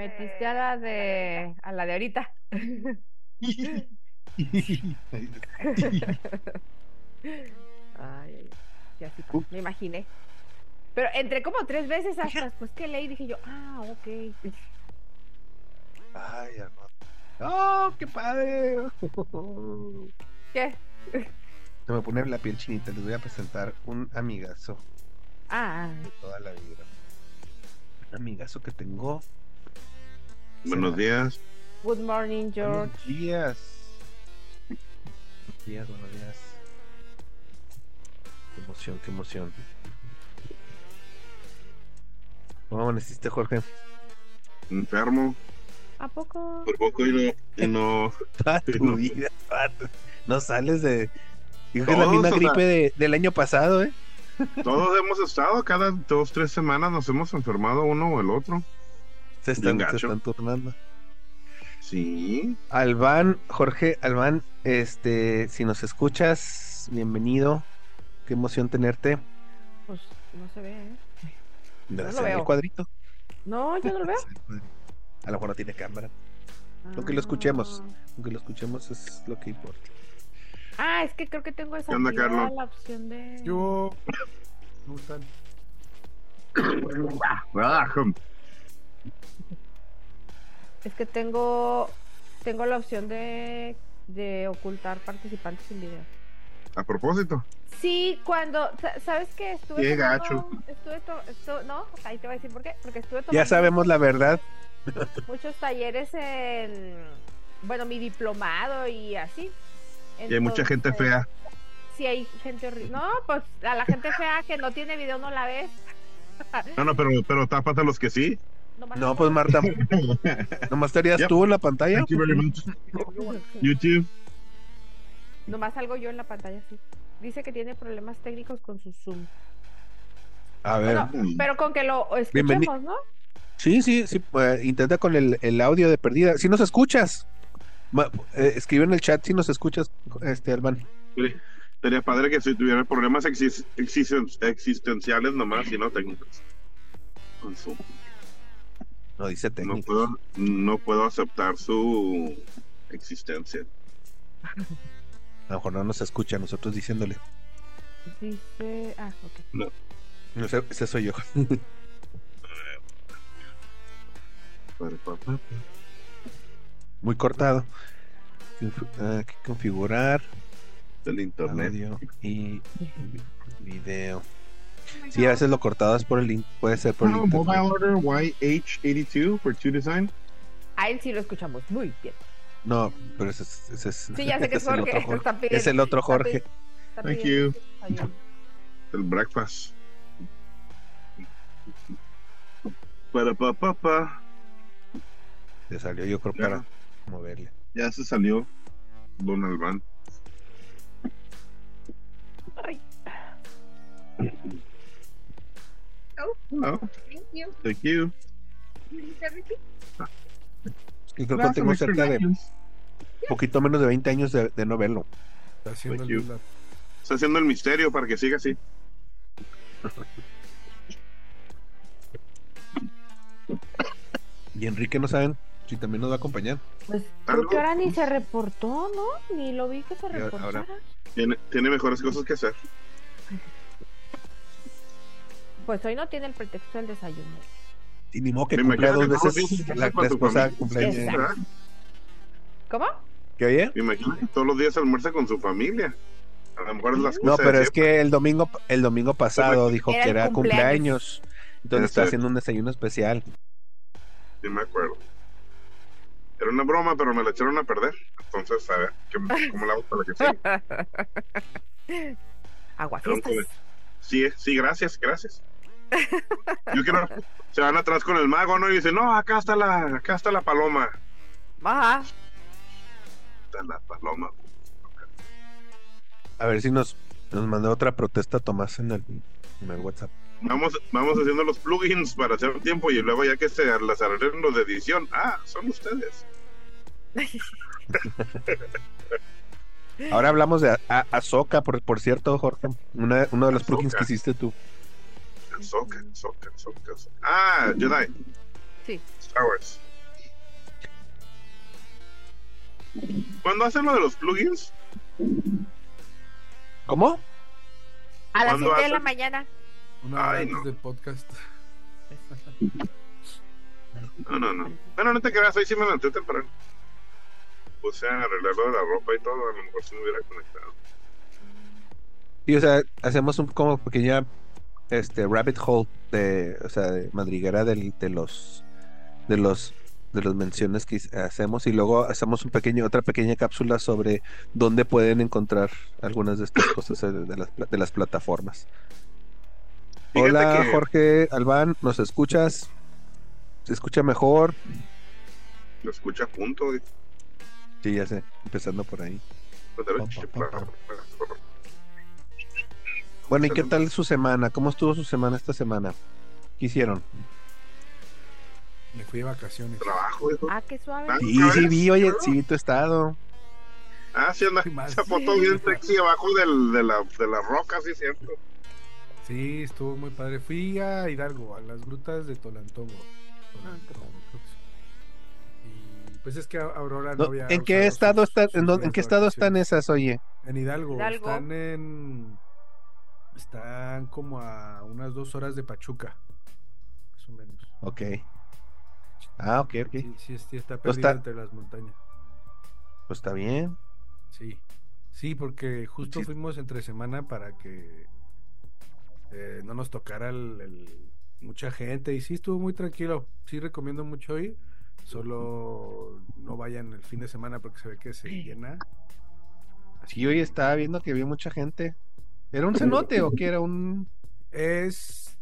metiste a la de a la de ahorita. Ay, ay, ay. Sí, me imaginé. Pero entré como tres veces hasta después que leí dije yo, ah, ok. Ay, hermano. ¡Oh, qué padre! ¿Qué? Se me pone la piel chinita. Les voy a presentar un amigazo Ah, de toda la vida. Un amigazo que tengo. Buenos días. good morning, George. Buenos días. Buenos días, buenos días. Qué emoción, qué emoción. ¿Cómo amaneciste, Jorge? Enfermo. ¿A poco? Por poco y no. Y no Toda tu No. vida, toda tu- No sales de. Digo que es la misma sea- gripe de- del año pasado, ¿eh? todos hemos estado, cada dos, tres semanas nos hemos enfermado uno o el otro. Se están, se están turnando. Sí. Albán, Jorge, Albán, este, si nos escuchas, bienvenido. Qué emoción tenerte. Pues no se ve, ¿eh? ¿De lo el veo. cuadrito? No, yo no lo veo. A lo mejor no tiene cámara. Aunque lo escuchemos. Ah. Aunque lo escuchemos es lo que importa. Ah, es que creo que tengo esa ¿Qué onda, la opción de. Yo. ¿Cómo están? Es que tengo tengo la opción de de ocultar participantes sin video. A propósito. Sí, cuando sa- sabes que estuve Qué tomando- gacho. estuve to- estu- no, ahí te voy a decir por qué, porque estuve tomando Ya sabemos la verdad. muchos talleres en bueno, mi diplomado y así. Y hay mucha gente fea. Sí, hay gente horrible. No, pues a la gente fea que no tiene video no la ves. No, no, pero, pero tápate a los que sí. Nomás No, no pues Marta, nomás estarías Yep. tú en la pantalla. Thank you very much. YouTube. Nomás salgo yo en la pantalla, sí. Dice que tiene problemas técnicos con su Zoom. A ver. Bueno, pero con que lo Bienveni- escuchemos, ¿no? Sí, sí, sí. pues, intenta con el, el audio de perdida. Si nos escuchas, Ma- eh, escribe en el chat si nos escuchas, este Albán. Sí. Sería padre que si tuviera problemas exis- existen- existenciales nomás y no técnicos. Con su- No dice No técnico. puedo, no puedo aceptar su existencia. A lo mejor no nos escucha, nosotros diciéndole. Dice. Ah, ok. No sé, ese soy yo. Muy cortado. Que configurar Del internet. audio y video. Sí, a veces lo cortado es por el link, puede ser por el Oh, internet. mobile order YH82 for two design. A él sí lo escuchamos muy bien. No, pero ese es, ese es, Sí, ya sé que es el Jorge. otro Jorge. Está pidiendo- Es el otro está Jorge. está Thank you. El breakfast. Para pa, pa, pa. Se salió yo creo Ya. para moverle. Ya se salió Don Albán. Ay. Oh, thank you. Y creo que tengo Mr. cerca de Daniels. poquito menos de 20 años de, de no verlo. Está haciendo Thank el you. lila. Está haciendo el misterio para que siga así. Y Enrique no saben si también nos va a acompañar. Pues Algo. creo que ahora ni se reportó, ¿no? Ni lo vi que se reportara. ahora- Tiene, tiene mejores cosas que hacer. Pues hoy no tiene el pretexto del desayuno. Y ni modo que Me cumpla dos veces la, esposa cumpleaños. ¿Cómo? ¿Qué oye? Me imagino que todos los días almuerza con su familia. A lo mejor es la excusa No, pero es que el domingo, el domingo pasado dijo Era que era cumpleaños. cumpleaños. Entonces está haciendo un desayuno especial. Sí, me acuerdo. Era una broma, pero me la echaron a perder. Entonces, a ver, ¿qué- ¿cómo la hago para que siga? Aguafiestas. Sí, sí, gracias, gracias. Yo quiero. Se van atrás con el mago, ¿no? Y dicen, no, acá está la, acá está la paloma. Ajá. Está la paloma. A ver si nos, nos manda otra protesta Tomás en el, en el WhatsApp. Vamos, vamos haciendo los plugins para hacer tiempo y luego ya que se las arreglen los de edición. Ah, son ustedes. Ahora hablamos de A- A- Ahsoka, por, por cierto, Jorge. Una- uno de los plugins que hiciste tú. Ahsoka, Ahsoka, Ahsoka, Ahsoka. Ah, Jedi. Sí. Star Wars. ¿Cuándo hacen lo de los plugins? ¿Cómo? A las 7 de la mañana. Una hora Ay, antes no. del podcast. No, no, no. Bueno, no te creas, hoy sí me levanté temprano. Puse a arreglarlo de la ropa y todo, a lo mejor si me hubiera conectado. Y o sea, hacemos un como pequeña este rabbit hole de, o sea, de madriguera del- de los de los de las menciones que hacemos y luego hacemos un pequeño otra pequeña cápsula sobre dónde pueden encontrar algunas de estas cosas eh, de las, de las plataformas. Fíjate Hola que- Jorge Albán, ¿nos escuchas? ¿Se escucha mejor? Lo escucha junto. Sí, ya sé, empezando por ahí. Bueno, ¿y qué tal su semana? ¿Cómo estuvo su semana esta semana? ¿Qué hicieron? Me fui de vacaciones. Trabajo, hijo. Ah, qué suave. Ah, Sí, sí vi, oye, sí vi tu estado. Ah, sí, anda. Esa foto bien sexy abajo del, de, la, de la roca, sí, cierto. Sí, estuvo muy padre. Fui a Hidalgo, a las grutas de Tolantongo. Tolantongo, sí. Y pues es que Aurora no, No, había. ¿En qué estado está, en, qué estado están esas, oye? En Hidalgo. Hidalgo. Están en. Están como a unas dos horas de Pachuca. Más o menos. Ok. Ah, ok, ok. Sí, sí, sí, está Pues perdida está- entre las montañas. Pues está bien. Sí. Sí, porque justo Sí. fuimos entre semana para que eh, no nos tocara el, el- mucha gente. Y sí, estuvo muy tranquilo. Sí, recomiendo mucho ir. Solo no vayan el fin de semana porque se ve que se llena. Así Sí, hoy estaba viendo que había mucha gente. ¿Era un cenote o qué era un...? Es.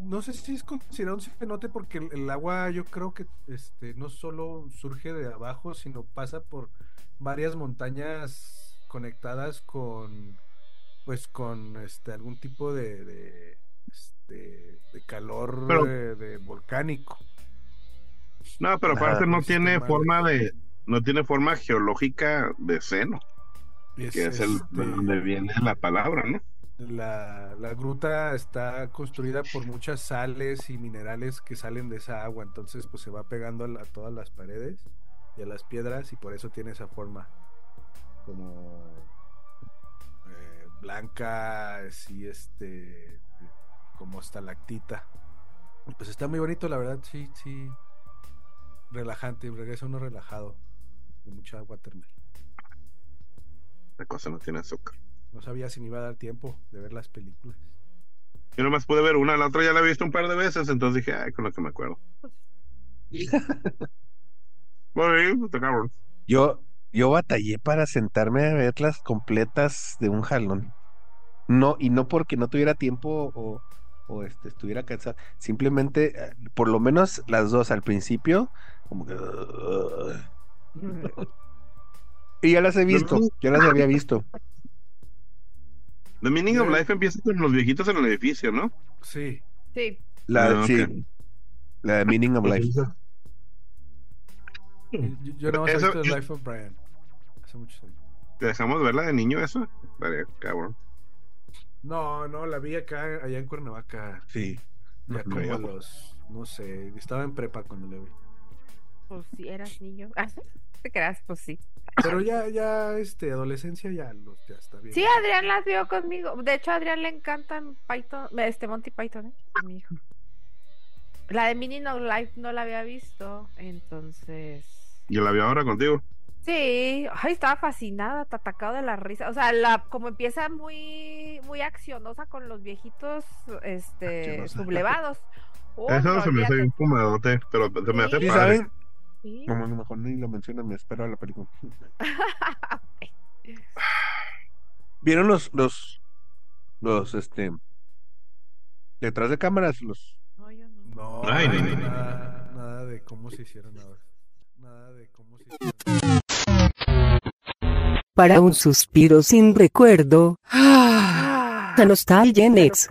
No sé si es considerado un cenote porque el, el agua yo creo que este no solo surge de abajo, sino pasa por varias montañas conectadas con pues con este algún tipo de, de, este, de calor Pero- de, de volcánico. No, pero aparte Ah, no pues, tiene forma de. No tiene forma geológica de seno, Es, que es el este, de donde viene la palabra, ¿no? La, la gruta está construida por muchas sales y minerales que salen de esa agua, entonces pues se va pegando a, la- a todas las paredes y a las piedras y por eso tiene esa forma como eh, blanca, así este, como estalactita. Y, Pues está muy bonito, la verdad, sí, sí, relajante, regresa uno relajado de mucha agua termal. La cosa no tiene azúcar. No sabía si me iba a dar tiempo de ver las películas. Yo nomás pude ver una, la otra ya la he visto un par de veces, entonces dije, ay, con lo que me acuerdo. Bueno, pues, cabrón. Yo, yo batallé para sentarme a verlas completas de un jalón. No, y no porque no tuviera tiempo o, o este, estuviera cansado. Simplemente, eh, por lo menos las dos al principio, como que... Y ya las he visto, ya las había visto. The Meaning of Life empieza con los viejitos en el edificio, ¿no? Sí, Sí. La, Ah, sí, ok. la de Meaning of Life. Yo, yo no he visto The Life of Brian. Hace muchos años. ¿Te dejamos verla de niño eso? Vale, cabrón. No, no, la vi acá, allá en Cuernavaca. Sí. Ya como a los, no sé, estaba en prepa cuando la vi. Pues sí, eras niño. Te creas, pues sí. Pero ya, ya, este, adolescencia ya, los, ya está bien. Sí, Adrián las vio conmigo. De hecho, a Adrián le encantan Python, este Monty Python, ¿eh? Mi hijo. La de Mini No Life no la había visto, entonces. Yo la vi ahora contigo. Sí, ay, estaba fascinada, atacado de la risa. O sea, la, como empieza muy, muy accionosa con los viejitos, este, Accionosa. sublevados. Oh, Eso no, se me hace bien fumadote, pero se me hace Sí. ¿Y padre. saben? Sí. No, lo mejor ni lo mencionan, me espero a la película. ¿Vieron los, los, los, este, detrás de cámaras, los, No, yo no. No, Ay, nada, no, no, no. nada, nada de cómo se hicieron nada. Nada de cómo se hicieron. Para un suspiro sin recuerdo. Ah. La nostalgia en ex.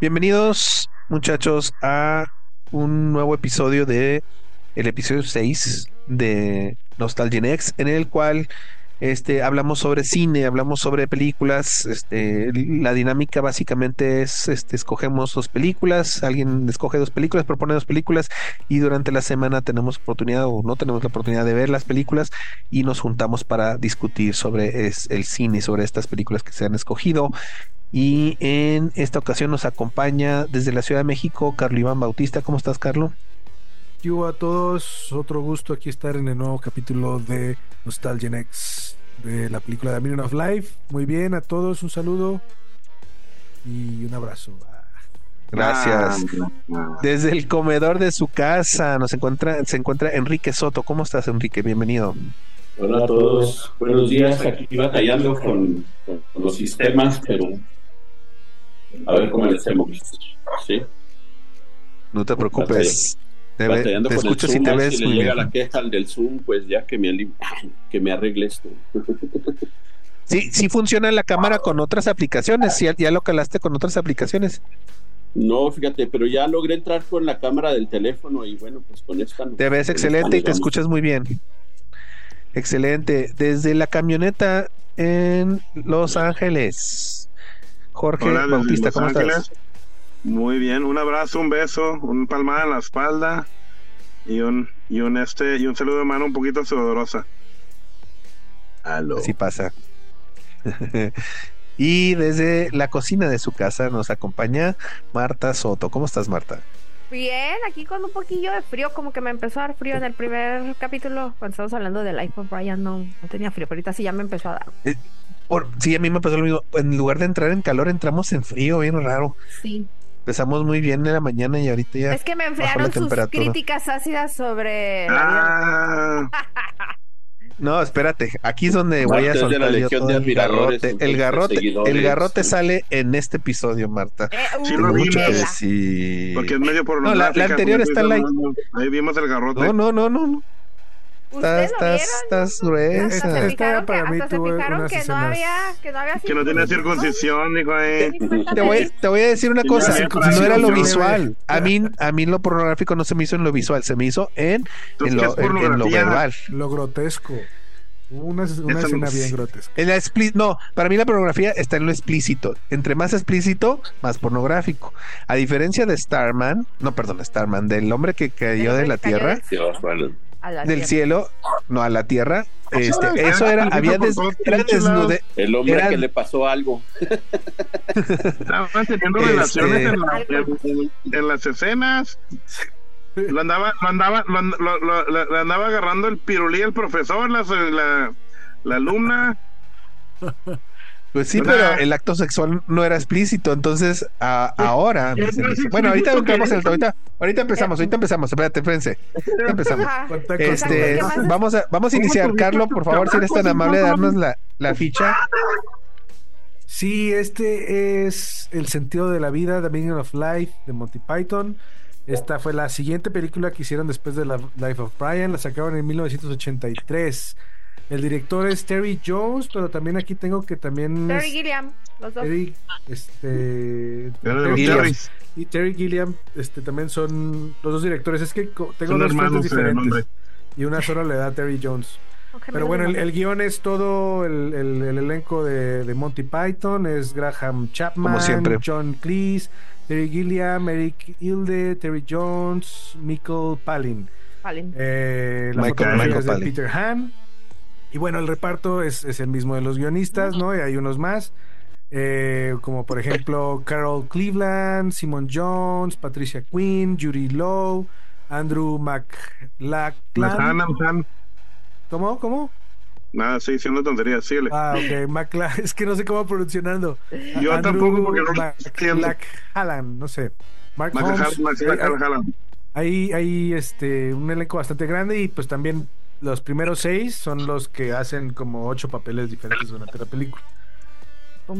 Bienvenidos, muchachos, a un nuevo episodio de el episodio 6 de Nostalgia Next, en el cual este, hablamos sobre cine, hablamos sobre películas. Este, la dinámica básicamente es, este, escogemos dos películas, alguien escoge dos películas, propone dos películas y durante la semana tenemos oportunidad o no tenemos la oportunidad de ver las películas y nos juntamos para discutir sobre el cine, sobre estas películas que se han escogido. Y en esta ocasión nos acompaña desde la Ciudad de México Carlos Iván Bautista. ¿Cómo estás, Carlos? Yo a todos, otro gusto aquí estar en el nuevo capítulo de Nostalgia Next de la película de Million of Life. Muy bien, a todos un saludo y un abrazo. Gracias. Desde el comedor de su casa nos encuentra, se encuentra Enrique Soto. ¿Cómo estás, Enrique? Bienvenido. Hola a todos, buenos días. Aquí batallando con, con los sistemas, pero a ver cómo le hacemos. ¿Sí? No te preocupes. Te, ve- Batallando te con el ves si le muy llega bien. la queja al del Zoom, pues ya que me, alim- que me arregle esto. Sí, sí funciona la cámara con otras aplicaciones. Sí, ya lo calaste con otras aplicaciones. No, fíjate, pero ya logré entrar con la cámara del teléfono y bueno, pues con esta. no- Te ves excelente y te escuchas muy bien. Excelente. Desde la camioneta en Los Ángeles. Jorge Hola, Bautista, Los ¿cómo Ángeles. Muy bien, un abrazo, un beso, un palmada en la espalda y un y un este y un saludo de mano un poquito sudorosa. Aló. Así pasa. y desde la cocina de su casa nos acompaña Marta Soto. ¿Cómo estás, Marta? Bien, aquí con un poquillo de frío, como que me empezó a dar frío en el primer capítulo, cuando estábamos hablando de Life of Brian, no, no tenía frío, pero ahorita sí ya me empezó a dar. Por- sí, a mí me pasó lo mismo. En lugar de entrar en calor, entramos en frío, bien raro. Sí. Empezamos muy bien en la mañana y ahorita ya. Es que me enfriaron sus críticas ácidas sobre. Ah, No, espérate. Aquí es donde voy a soltar yo legión todo de el garrote. El garrote, el garrote sale en este episodio, Marta. Eh, Sí, lo Tengo mucho que vimos. chela. decir. porque es medio por No, la- la anterior está en la- Ahí vimos el garrote. No, no, no, no. no. ¿Ustedes Estás, gruesa. Esta- para mí hasta se tuvo fijaron unas que no había, que no había que no tenía circuncisión, dijo ahí. Te voy, te voy a decir una cosa, no era lo visual. A mí, a mí lo pornográfico no se me hizo en lo visual, se me hizo en, en, ¿qué lo, es en- en lo pornografía? verbal. Lo grotesco. Una, una escena bien grotesca. En la expli- no, para mí la pornografía está en lo explícito. Entre más explícito, más pornográfico. A diferencia de Starman, no, perdón, Starman, del hombre que cayó de la tierra, del- Dios, bueno. a la del tierra. cielo, no a la tierra. Este, Ah, eso era, había des- era desnude, El hombre que le pasó algo. Estaban teniendo Este- relaciones en, la- en- en- las escenas. Lo andaba, lo andaba, lo, lo- lo- lo- lo andaba agarrando el pirulí el profesor, la, la, la alumna. Pues sí, pero el acto sexual no era explícito, entonces a- ahora. No Bueno, ahorita entramos en el ahorita, ahorita empezamos, ahorita empezamos, espérate, espérense. ahorita empezamos. Este, vamos a, vamos a ¿Cómo iniciar. Carlos, por favor, si eres tan amable de darnos la, la ficha. Sí, este es El sentido de la vida, The Meaning of Life, de Monty Python. Esta fue la siguiente película que hicieron después de la Life of Brian. La sacaron en 1983. El director es Terry Jones, pero también aquí tengo que también Terry es Gilliam, los dos. Terry, este, Terry Gilliam. Terrys. y Terry Gilliam, este, también son los dos directores. Es que tengo Son dos hermanos de diferentes y una solo le da a Terry Jones. Pero bueno, el, el guion es todo el, el- el elenco de, de Monty Python, es Graham Chapman, Como siempre. John Cleese, Terry Gilliam, Eric Hilde, Terry Jones, Michael Palin. Vale. Eh, la Michael- Michael es de Palin. Peter Han. Y bueno, el reparto es, es el mismo de los guionistas, ¿no? Y hay unos más. eh, como por ejemplo Carol Cleveland, Simon Jones, Patricia Quinn, Judy Lowe, Andrew McLachlan. ¿Cómo? ¿Cómo? Nada, sí, diciendo tonterías, síguele. Ah, ok, Macla, es que no sé cómo pronunciarlo. Yo tampoco, porque no. McLachlan, no sé. Mark Mac- Hay, hay este, un elenco bastante grande y pues también los primeros seis son los que hacen como ocho papeles diferentes durante la película.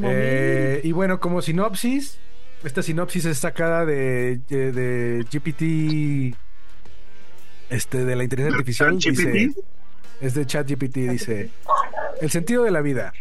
Eh, y bueno, como sinopsis, esta sinopsis es sacada de, de, de GPT, este, de la inteligencia artificial. ChatGPT. Dice, es de ChatGPT, dice, el sentido de la vida.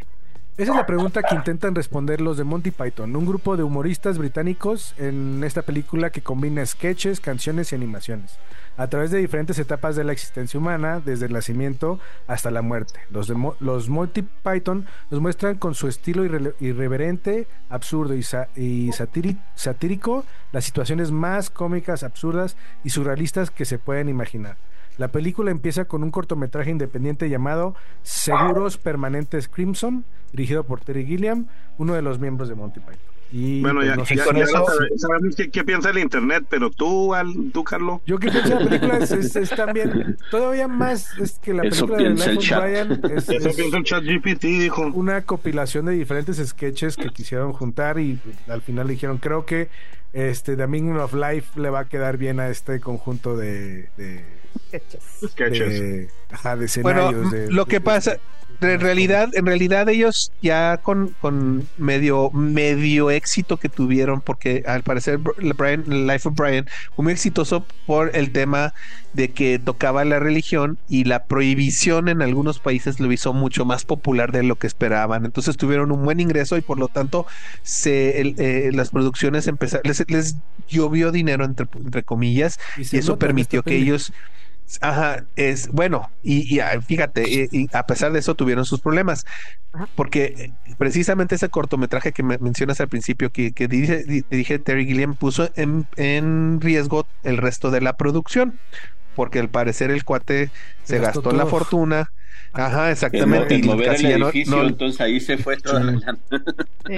Esa es la pregunta que intentan responder los de Monty Python, un grupo de humoristas británicos en esta película que combina sketches, canciones y animaciones, a través de diferentes etapas de la existencia humana, desde el nacimiento hasta la muerte. Los, de los Monty Python nos muestran con su estilo irre- irreverente, absurdo y, sa- y satíri- satírico las situaciones más cómicas, absurdas y surrealistas que se pueden imaginar. La película empieza con un cortometraje independiente llamado Seguros Permanentes Crimson, dirigido por Terry Gilliam, uno de los miembros de Monty Python. Y Bueno, pues, ya, no sé ya- eso- sabemos qué, qué piensa el internet, pero tú, Al, tú Carlos. Yo que pienso la película es, es- es también todavía más es que la Eso película de Life el of chat. Brian es, Eso es piensa el chat GPT, dijo. una compilación de diferentes sketches que quisieron juntar y al final dijeron creo que este The Meaning of Life le va a quedar bien a este conjunto de, de, Sketches. de, ajá, de Bueno, escenarios. de- lo que de- pasa, en realidad, en realidad ellos ya con, con medio, medio éxito que tuvieron, porque al parecer Br- Brian, Life of Brian fue muy exitoso por el tema de que tocaba la religión y la prohibición en algunos países lo hizo mucho más popular de lo que esperaban. Entonces tuvieron un buen ingreso y por lo tanto se, el- eh, las producciones empezaron, les, les llovió dinero entre, entre comillas y eso permitió que ellos ajá es bueno y, y, ah, fíjate y, y a pesar de eso tuvieron sus problemas porque eh, precisamente ese cortometraje que me mencionas al principio que, que dirige, di- dirige Terry Gilliam puso en, en riesgo el resto de la producción porque al parecer el cuate se gastó gastó, la fortuna. Ajá En, exactamente en y mover casi el ya no- edificio, no- entonces ahí se fue toda la.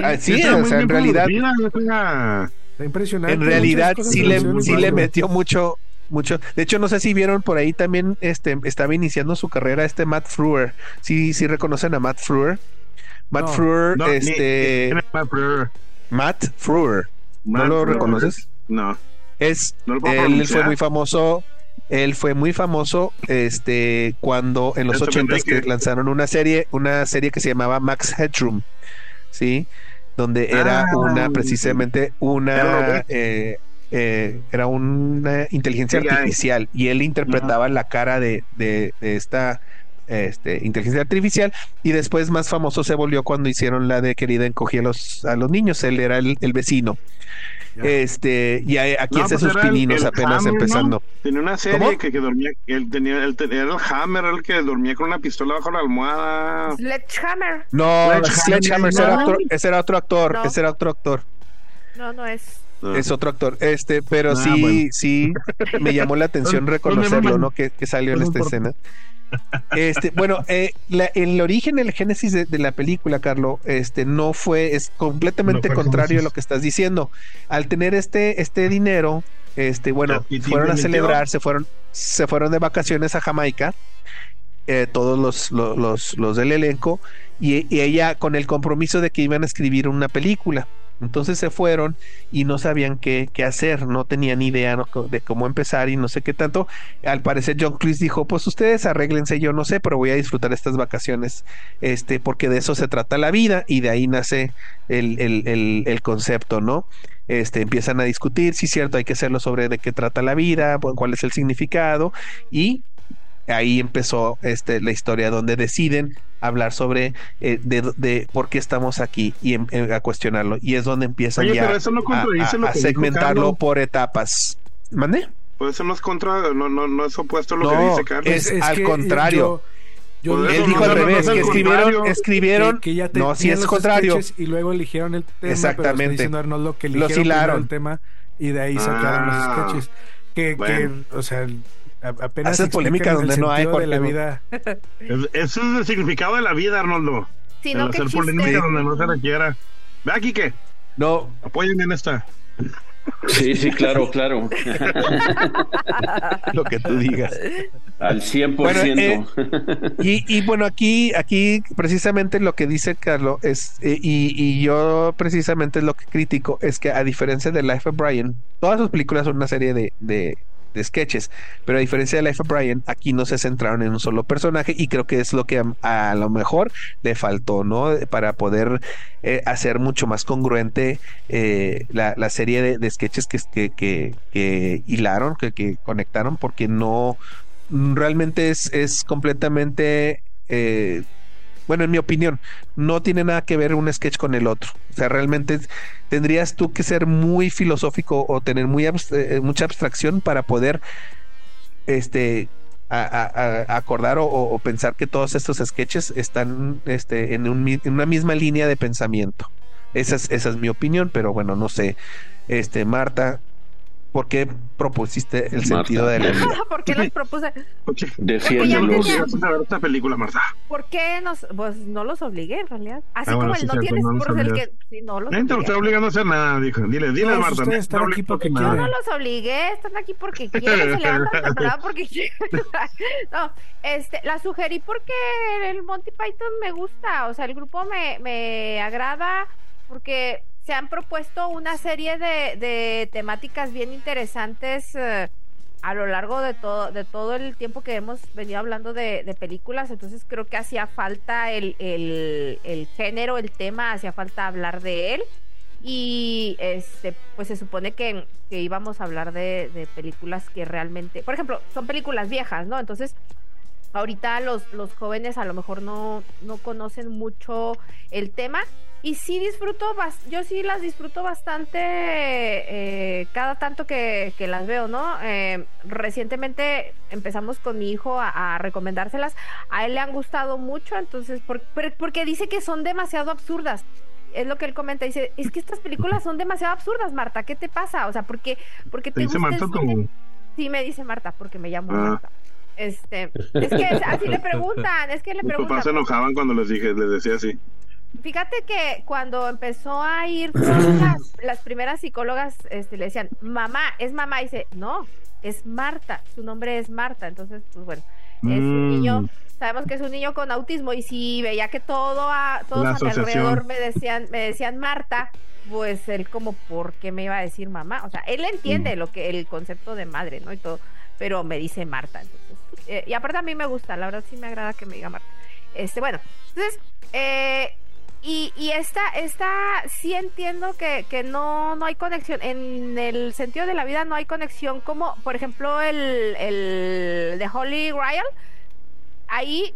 Ah, sí, Está o sea, en realidad impresionante. en realidad sí le, sí le metió mucho mucho de hecho no sé si vieron por ahí también este estaba iniciando su carrera este Matt Frewer sí sí reconocen a Matt Frewer Matt No, Frewer No, este ni- Matt Frewer. Matt Frewer ¿no lo Frewer. reconoces? No. es No él fue muy famoso él fue muy famoso este cuando en los Esto me 80 que lanzaron una serie una serie que se llamaba Max Headroom sí donde era Ah, una precisamente una eh, eh, era una inteligencia Sí, artificial y él interpretaba la cara de, de- de esta este, inteligencia artificial y después más famoso se volvió cuando hicieron la de querida encogía a los, a los niños él era el, el vecino Ya. este y a- aquí No, hace pues sus el- pininos el apenas Hammer, ¿no? empezando Tenía una serie ¿Cómo? que, que dormía, él tenía, él tenía- era el Hammer, el que dormía con una pistola bajo la almohada. Sledgehammer. no Sledgehammer, Sledgehammer ese, era no. otro, ese era otro actor No. ese era otro actor No, no es. Es otro actor. Este pero Ah, sí bueno. sí me llamó la atención Pues, pues, reconocerlo no, que, que salió en esta escena. Este bueno eh, la- el origen el génesis de, de la película Carlo este no fue es completamente No fue contrario a lo que estás diciendo. Al tener este este dinero este bueno ¿Y te fueron a celebrar se fueron se fueron de vacaciones a Jamaica eh, todos los, los, los, los del elenco y, y ella con el compromiso de que iban a escribir una película. Entonces se fueron y no sabían qué, qué hacer, no tenían idea de cómo empezar y no sé qué tanto. Al parecer John Cleese dijo, pues ustedes arréglense, yo no sé, pero voy a disfrutar estas vacaciones, este, porque de eso se trata la vida y de ahí nace el, el, el, el concepto, ¿no? Este, empiezan a discutir, es cierto, hay que hacerlo sobre de qué trata la vida, cuál es el significado y ahí empezó este, la historia donde deciden hablar sobre eh, de, de por qué estamos aquí y em- em- a cuestionarlo y es donde empiezan Oye, ya pero eso no a, lo segmentarlo por etapas ¿Mande? Pues eso no es contra, no, no, no es opuesto a lo No, que dice Carlos. es- al contrario. yo- yo Pues eso él dijo no, al no, no, revés no, que escribieron contrario. escribieron que, que ya no si es los contrario y luego eligieron el tema pero Exactamente. está diciendo Arnoldo que Los eligieron primero hilaron. el tema y de ahí sacaron Ah, los sketches que, bueno. que o sea apenas Haces polémica explican donde no hay, de la vida Es- Ese es el significado de la vida, Arnoldo. No, hacer chiste. polémica donde no se requiera. Ve aquí que no apóyenme en esta. Sí, sí, claro, claro. lo que tú digas Al 100%. Bueno, eh, Y, y bueno, aquí, aquí precisamente lo que dice Carlos es, eh, y, y yo precisamente lo que critico es que a diferencia de Life of Brian, todas sus películas son una serie de, de, de sketches, pero a diferencia de Life of Brian, aquí no se centraron en un solo personaje y creo que es lo que a, lo mejor le faltó, ¿no? Para poder eh, hacer mucho más congruente eh, la, la serie de, sketches que, que hilaron, que, que conectaron, porque no realmente es, es completamente eh, bueno, en mi opinión, no tiene nada que ver un sketch con el otro. O sea, realmente tendrías tú que ser muy filosófico o tener abst- eh, mucha abstracción para poder este acordar o, pensar que todos estos sketches están este, en, un en una misma línea de pensamiento. Esa es, esa es mi opinión, pero bueno, no sé. Este, Marta, ¿por qué propusiste el Marta. sentido de la vida? ¿Por qué los propuse? Oye, Defiéndolos. tenía- ¿Vas a ver esta película, Marta? ¿Por qué nos.? Pues no los obligué en realidad. Así Ah, como sí, no tienes no burros, el que. Sí, no los Nadie te lo obligué. está obligando a hacer nada, dijo. Dile, dile, Marta. ustedes no están aquí porque los obligué, están aquí porque quieren, se levantan temprano porque quieren. no, este, la sugerí porque el Monty Python me gusta, o sea, el grupo me, me agrada porque se han propuesto una serie de, de temáticas bien interesantes eh, a lo largo de todo, de todo el tiempo que hemos venido hablando de, de películas, entonces creo que hacía falta el, el, el género, el tema, hacía falta hablar de él y este pues se supone que, que íbamos a hablar de, de películas que realmente, por ejemplo, son películas viejas, ¿no? Entonces, ahorita los, los jóvenes a lo mejor no, no conocen mucho el tema y sí disfruto, yo sí las disfruto bastante eh, cada tanto que, que las veo, ¿no? Eh, recientemente empezamos con mi hijo a, a recomendárselas, a él le han gustado mucho, entonces, por- por- porque dice que son demasiado absurdas es lo que él comenta, dice, es que estas películas son demasiado absurdas, Marta, ¿qué te pasa? O sea, ¿por qué, por qué Te te dice Marta tu... Sí, me dice Marta, porque me llamo Ah. Marta. Este, es que así le preguntan, es que le Mis preguntan. papás se enojaban cuando les dije, les decía así. Fíjate que cuando empezó a ir las, las primeras psicólogas, este, le decían, mamá, es mamá, y dice, no, es Marta, su nombre es Marta, entonces, pues bueno, es un Mm. niño, sabemos que es un niño con autismo, y si veía que todo a, todos La a mi alrededor me decían, me decían Marta, pues él como, ¿por qué me iba a decir mamá? O sea, él entiende lo que, el concepto de madre, ¿no? Y todo, pero me dice Marta, entonces, eh, y aparte a mí me gusta, la verdad sí me agrada que me diga Marta. Este, bueno, entonces, eh, y, y esta, esta, sí entiendo que, que no, no hay conexión. En el sentido de la vida no hay conexión, como por ejemplo el, el de Holy Grail. Ahí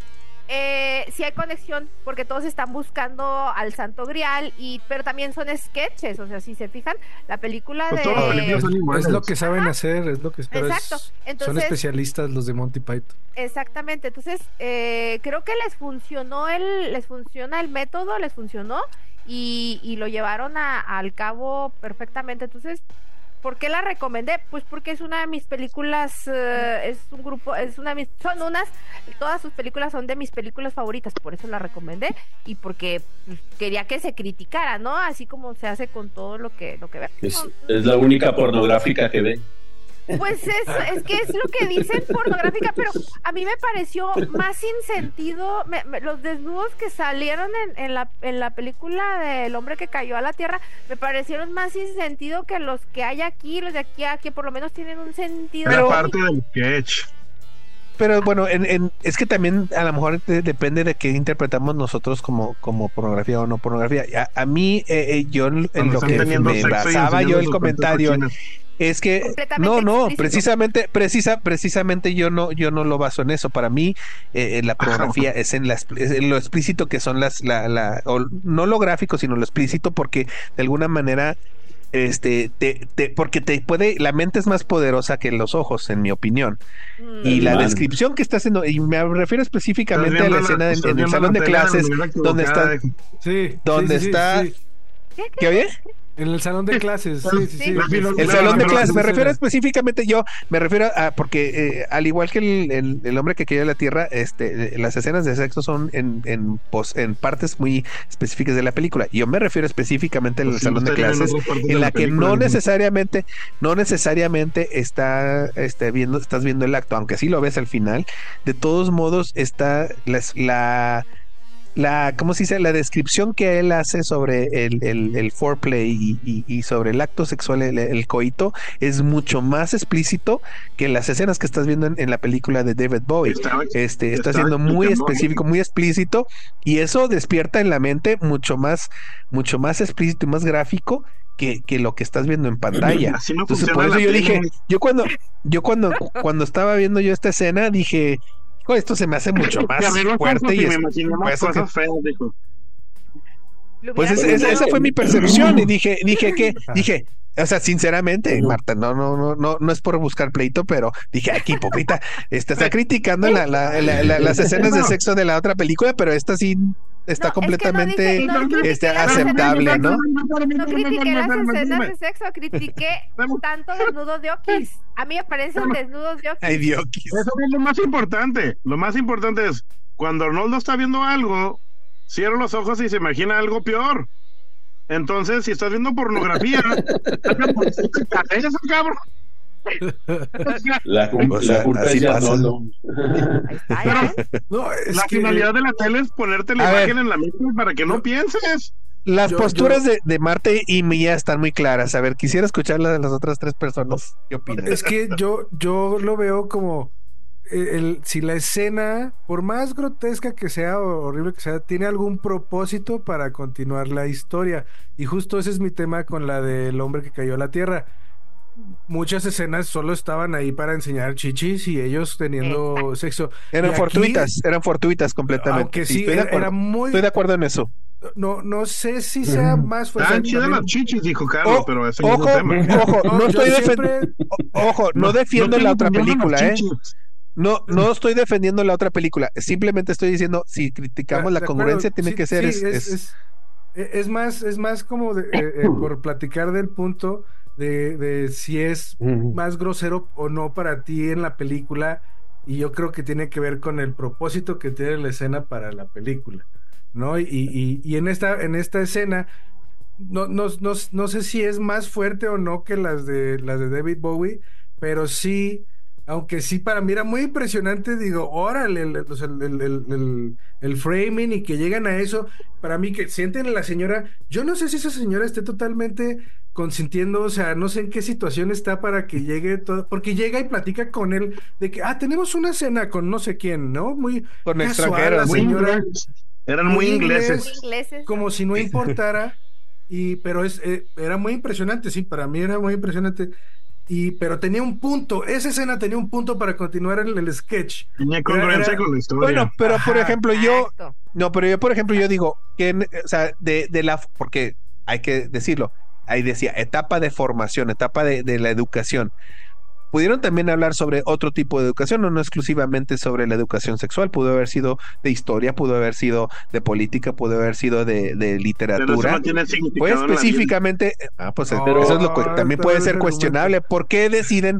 eh, sí hay conexión porque todos están buscando al Santo Grial, y, pero también son sketches. O sea, si se fijan, la película Pues de. todas las películas son iguales. Es lo que saben hacer, es lo que pero es- Exacto. son especialistas los de Monty Python. Exactamente, entonces eh, creo que les funcionó el, les funciona el método, les funcionó y, y lo llevaron a- al cabo perfectamente. Entonces, ¿por qué la recomendé? Pues porque es una de mis películas, eh, es un grupo, es una de mis, son unas, todas sus películas son de mis películas favoritas, por eso la recomendé y porque pues, quería que se criticara, ¿no? Así como se hace con todo lo que, lo que ve. Es la única pornográfica que ve. Pues es, es que es lo que dicen pornográfica, pero a mí me pareció más sin sentido me- me- los desnudos que salieron en, en la, en la película del hombre que cayó a la tierra, me parecieron más sin sentido que los que hay aquí, los de aquí a que por lo menos tienen un sentido. Era Pero- parte del sketch. Pero bueno, en, en- es que también a lo mejor de- depende de qué interpretamos nosotros como, como pornografía o no pornografía. A, a mí, eh, eh, yo en, lo que me basaba yo el comentario cochinas. Es que no, no, explícito. precisamente, precisa, precisamente yo no, yo no lo baso en eso. Para mí, eh, eh, la pornografía es en, la, expl- es en lo explícito que son las, la, la, o no lo gráfico, sino lo explícito, porque de alguna manera este te, te- porque te puede la mente es más poderosa que los ojos en mi opinión Mm. y la Man. descripción que está haciendo y me refiero específicamente a la escena en- el salón de clases donde está. Sí. donde sí, sí, sí, está sí. ¿qué oye? En el salón de clases. Sí, sí, sí. La El la- salón de la- clases, me la- refiero específicamente yo, me refiero a, porque eh, al igual que el, el- el hombre que cayó de la tierra, este, eh, las escenas de sexo son en, en, pos- en partes muy específicas de la película. Yo me refiero específicamente al Pues sí, salón de en clases, en la la que no necesariamente, no necesariamente está este, viendo, estás viendo el acto, aunque sí lo ves al final, de todos modos está las- la la, ¿cómo se dice? La descripción que él hace sobre el, el, el foreplay y, y- y sobre el acto sexual, el, el coito, es mucho más explícito que las escenas que estás viendo en, en la película de David Bowie. Estaba- Este, está estaba siendo muy específico, muy explícito, y eso despierta en la mente mucho más, mucho más explícito y más gráfico que, que lo que estás viendo en pantalla. Así no Entonces, por eso yo tele. dije, yo cuando, yo cuando, cuando estaba viendo yo esta escena, dije, Esto se me hace mucho más fuerte y y me más que- feas, dijo. Pues es- es- esa fue mi percepción y dije, dije que, dije, o sea, sinceramente, Marta, no, no, no, no, no es por buscar pleito, pero dije, aquí hipócrita, este, está criticando la- la- la- la- las escenas de sexo de la otra película, pero esta sí está No, es que no completamente dije- no critiqué este, escenas aceptable, de ¿no? No critiqué las escenas de sexo, critiqué tanto desnudos de Okis. A mí me parecen desnudos de Okis. Ay, Dios. Eso es lo más importante. Lo más importante es cuando Arnoldo está viendo algo, cierra los ojos y se imagina algo peor. Entonces, si estás viendo pornografía, eso, cabrón. La, cul- O sea, la finalidad de la tele es ponerte la A ver. imagen en la mente para que no pienses. Las Yo- posturas yo- De, de Marta y mía están muy claras. A ver, quisiera escuchar la de las otras tres personas. ¿Qué opinan? Es que yo, yo lo veo como eh, el, si la escena, por más grotesca que sea o horrible que sea, tiene algún propósito para continuar la historia. Y justo ese es mi tema con la del hombre que cayó a la tierra. Muchas escenas solo estaban ahí para enseñar chichis y ellos teniendo sexo. Eran aquí- fortuitas, eran fortuitas completamente. Aunque sí, estoy de era, acuerdo. era muy... Estoy de acuerdo en eso. No, no sé si sea más fuerte. Chidas también- las chichis, dijo Carlos, pero ese es ojo, tema. ojo, No, estoy siempre- defendiendo. Ojo, no defiendo la otra película, ¿eh? No, no estoy defendiendo la otra película. Simplemente estoy diciendo, si criticamos De- la congruencia, acuerdo, tiene sí, que ser. sí, es- es, es- es- es más, es más como de, eh, eh, por platicar del punto de, de si es más grosero o no para ti en la película. Y yo creo que tiene que ver con el propósito que tiene la escena para la película. ¿No? Y, y- y en esta, en esta escena, no, no, no, no sé si es más fuerte o no que las de las de David Bowie, pero sí, aunque sí para mí era muy impresionante, digo, órale, el, el- el- el framing y que llegan a eso, para mí que sienten a la señora, yo no sé si esa señora esté totalmente consintiendo, o sea, no sé en qué situación está para que llegue todo, porque llega y platica con él de que, ah, tenemos una cena con no sé quién, ¿no? Muy Con casual, extranjeros, Muy señora. Eran muy ingleses. inglés. ingleses. como si no importara y pero es eh, era muy impresionante sí para mí era muy impresionante y pero tenía un punto esa escena tenía un punto para continuar el, el sketch Tenía congruencia Era- con la historia. Bueno, pero por ejemplo, yo, Exacto. no, pero yo, por ejemplo, yo digo que, en- o sea, de, de la, porque hay que decirlo, ahí decía, etapa de formación, etapa de, de la educación. Pudieron también hablar sobre otro tipo de educación, no, no exclusivamente sobre la educación sexual, pudo haber sido de historia, pudo haber sido de política, pudo haber sido de, de Pero eso literatura. no significado Pues específicamente, ah, pues No, eso es lo que también puede ser cuestionable. ¿Por qué deciden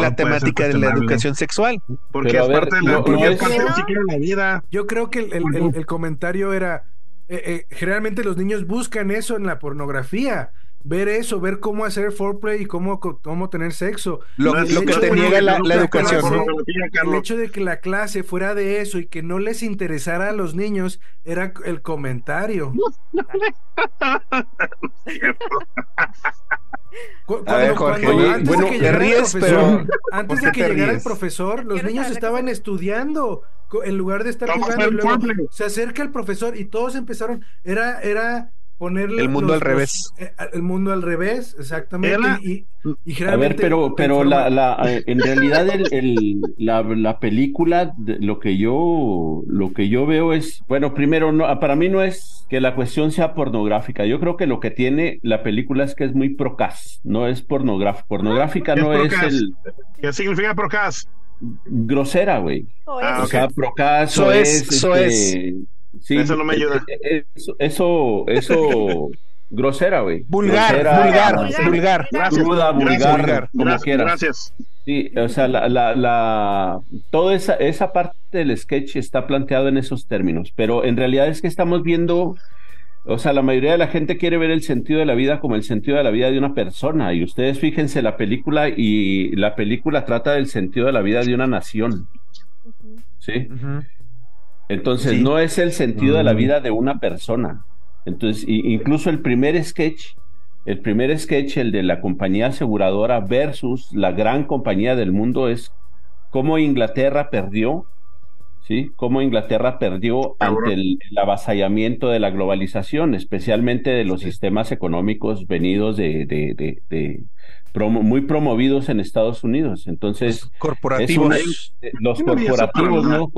la temática de la educación sexual? Porque Pero es ver, parte de la, no- es parte de la vida. yo creo que el, el- el- el comentario era eh, eh, generalmente los niños buscan eso en la pornografía ver eso ver cómo hacer foreplay y cómo co- cómo tener sexo Lo, que te niega la, educación. ¿no? El hecho de que la clase fuera de eso y que no les interesara a los niños era el comentario. A ver, cuando- Jorge, cuando- oye, antes bueno, de que te llegara el ríes, profesor- pero antes ¿por de que llegara el profesor, los niños estaban estudiando en lugar de estar Vamos jugando. y luego se acerca el profesor y todos empezaron. Era, era ponerle El mundo los- al revés. los- eh, el mundo al revés, exactamente. Era- y, y- y A ver, pero, pero la, informa- la, en realidad el, el- la, la película, lo que yo, lo que yo veo es, bueno, primero, no, para mí no es que la cuestión sea pornográfica. Yo creo que lo que tiene la película es que es muy procas, no es pornográfica. Pornográfica no es el ¿Qué significa Procas? grosera, güey. Eso Ah. O sea, procas Eso o es, es, este, sí, Eso no me ayuda. eh, Eso, eso, eso grosera, güey. Vulgar, Grosera, vulgar, vulgar. vulgar. Gracias. Cruda, Gracias, vulgar, vulgar. como Gracias, quieras. gracias. Sí, o sea, la, la, la, toda esa, esa parte del sketch está planteado en esos términos, pero en realidad es que estamos viendo, o sea, la mayoría de la gente quiere ver el sentido de la vida como el sentido de la vida de una persona, y ustedes fíjense la película y la película trata del sentido de la vida de una nación. ¿sí? Entonces, Sí. no es el sentido de la Mm. vida de una persona. Entonces, incluso el primer sketch, el primer sketch, el de la compañía aseguradora versus la gran compañía del mundo, es cómo Inglaterra perdió ¿sí? Cómo Inglaterra perdió ante el, el avasallamiento de la globalización, especialmente de los sistemas económicos venidos de, de, de, de promo- muy promovidos en Estados Unidos. Entonces, es Corporativos, una- eh, los corporativos, pero- ¿no?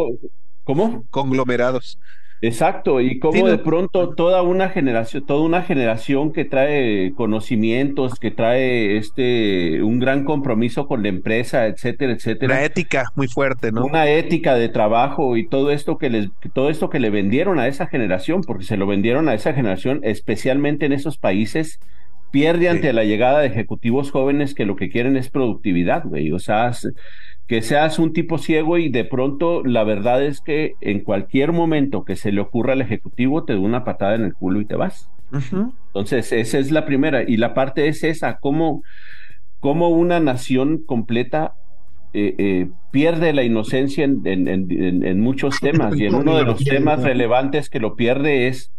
¿Cómo? conglomerados. Exacto, y Sí, no. de pronto toda una generación, toda una generación que trae conocimientos, que trae este un gran compromiso con la empresa, etcétera, etcétera, Una ética muy fuerte, ¿no? una ética de trabajo y todo esto que les, todo esto que le vendieron a esa generación, porque se lo vendieron a esa generación, especialmente en esos países, pierde ante Sí. la llegada de ejecutivos jóvenes que lo que quieren es productividad, güey. O sea, que seas un tipo ciego y de pronto la verdad es que en cualquier momento que se le ocurra al ejecutivo te da una patada en el culo y te vas. Entonces, esa es la primera. Y la parte es esa, cómo, cómo una nación completa eh, eh, pierde la inocencia en, en- en- en- en muchos temas. Y en uno de los temas relevantes que lo pierde es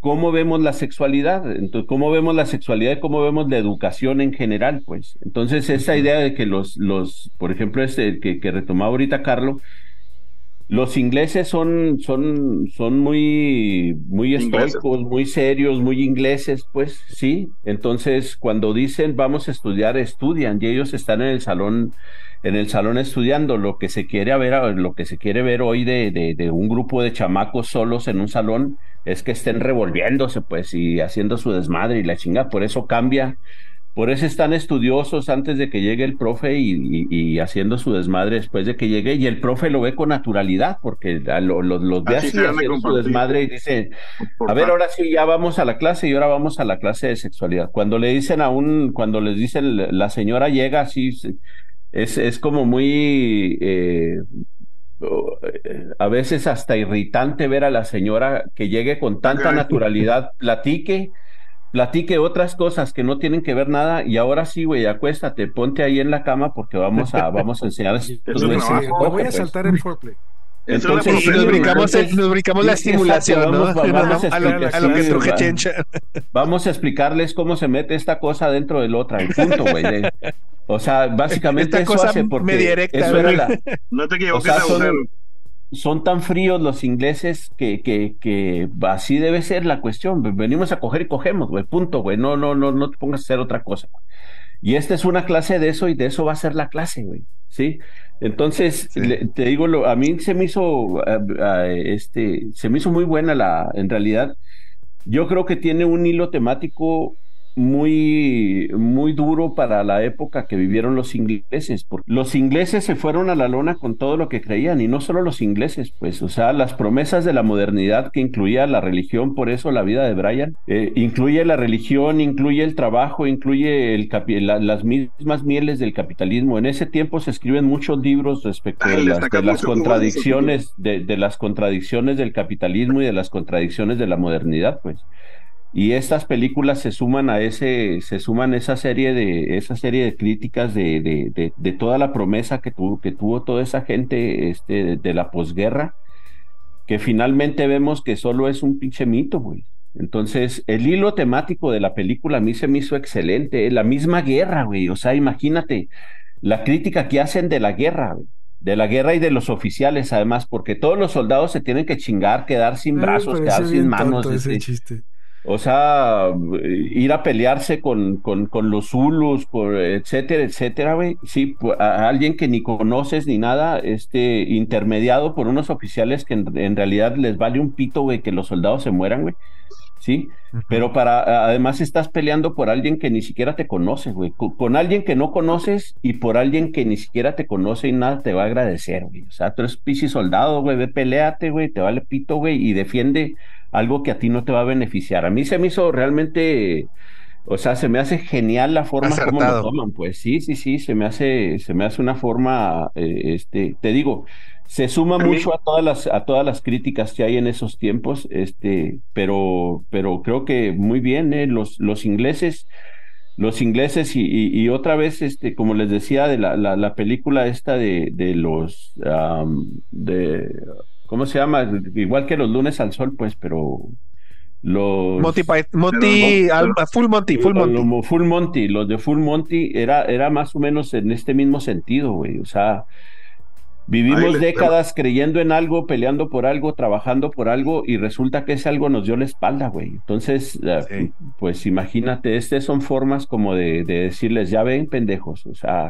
cómo vemos la sexualidad. Entonces, cómo vemos la sexualidad y cómo vemos la educación en general, pues. Entonces, esa idea de que los, los por ejemplo, este que, que retomaba ahorita Carlos, los ingleses son, son, son muy, muy Ingleses. estoicos, muy serios, muy ingleses, pues sí. Entonces, cuando dicen vamos a estudiar, estudian y ellos están en el salón, en el salón estudiando. Lo que se quiere ver, lo que se quiere ver hoy de, de, de un grupo de chamacos solos en un salón es que estén revolviéndose, pues, y haciendo su desmadre y la chinga. Por eso cambia por eso están estudiosos antes de que llegue el profe y, y- y haciendo su desmadre después de que llegue. Y el profe lo ve con naturalidad, porque a lo- lo- los ve Así haciendo su desmadre y dice, a ver, ahora sí, ya vamos a la clase y ahora vamos a la clase de sexualidad. Cuando le dicen a un, cuando les dicen la señora llega así, es, es como muy, eh, eh, a veces hasta irritante ver a la señora que llegue con tanta naturalidad, platique, platique otras cosas que no tienen que ver nada y ahora sí, güey, acuéstate, ponte ahí en la cama porque vamos a, vamos a enseñar Sí, voy a pues. saltar el foreplay. Entonces, Y nos brincamos, entonces, nos brincamos la exacto, ¿no? vamos- vamos a a, lo, explicar- a lo que truje. Chencha. Vamos a explicarles cómo se mete esta cosa dentro del otra, y punto, güey. O sea, básicamente Esta eso cosa hace porque media erecta, eso era la- No te equivoques, O sea, son- tan fríos los ingleses que, que, que así debe ser la cuestión. Venimos a coger y cogemos, güey, punto, güey. No, no, no, no te pongas a hacer otra cosa. güey. Y esta es una clase de eso y de eso va a ser la clase, güey. ¿Sí? Entonces, Sí. le- te digo, lo, a mí se me hizo, ah, ah, este, se me hizo muy buena la, en realidad, yo creo que tiene un hilo temático muy, muy duro para la época que vivieron los ingleses, porque los ingleses se fueron a la lona con todo lo que creían, y no solo los ingleses, pues, o sea, las promesas de la modernidad que incluía la religión, por eso la vida de Brian, eh, incluye la religión, incluye el trabajo, incluye el capi- la- las mismas mieles del capitalismo. En ese tiempo se escriben muchos libros respecto Ay, de las, de contradicciones, de, de las contradicciones del capitalismo y de las contradicciones de la modernidad, pues. Y estas películas se suman a ese, se suman a esa serie de, esa serie de críticas de, de, de, de toda la promesa que tuvo, que tuvo toda esa gente este, de, la posguerra, que finalmente vemos que solo es un pinche mito, güey. Entonces, el hilo temático de la película a mí se me hizo excelente, la misma guerra, güey. O sea, imagínate la crítica que hacen de la guerra, güey. De la guerra y de los oficiales, además, porque todos los soldados se tienen que chingar, quedar sin brazos, quedar sin manos. ese este, chiste. O sea, ir a pelearse con, con, con los Zulus, por, etcétera, etcétera, güey. Sí, a alguien que ni conoces ni nada, este, intermediado por unos oficiales que en, en realidad les vale un pito, güey, que los soldados se mueran, güey. Sí, pero para, además estás peleando por alguien que ni siquiera te conoce, güey. Con, con alguien que no conoces y por alguien que ni siquiera te conoce y nada te va a agradecer, güey. O sea, tú eres pichi soldado, güey, ve, peleate, güey, te vale pito, güey, y defiende algo que a ti no te va a beneficiar. A mí se me hizo realmente, o sea, se me hace genial la forma como lo toman, pues sí, sí, sí, se me hace, se me hace una forma, eh, este, te digo, se suma A mí- mucho a todas las, a todas las críticas que hay en esos tiempos, este, pero, pero creo que muy bien, eh, los, los ingleses, los ingleses y, y, y otra vez, este, como les decía, de la, la, la película esta de, de los, de, ¿cómo se llama? Igual que los lunes al sol, pues, pero los... Monty Python, Monty, al- Full Monty, Full Monty. lo- Full Monty, los de Full Monty era, era más o menos en este mismo sentido, güey. O sea, Vivimos décadas creyendo en algo, peleando por algo, trabajando por algo y resulta que ese algo nos dio la espalda, güey. Entonces, Sí. pues imagínate, estas son formas como de, de decirles, ya ven, pendejos, o sea,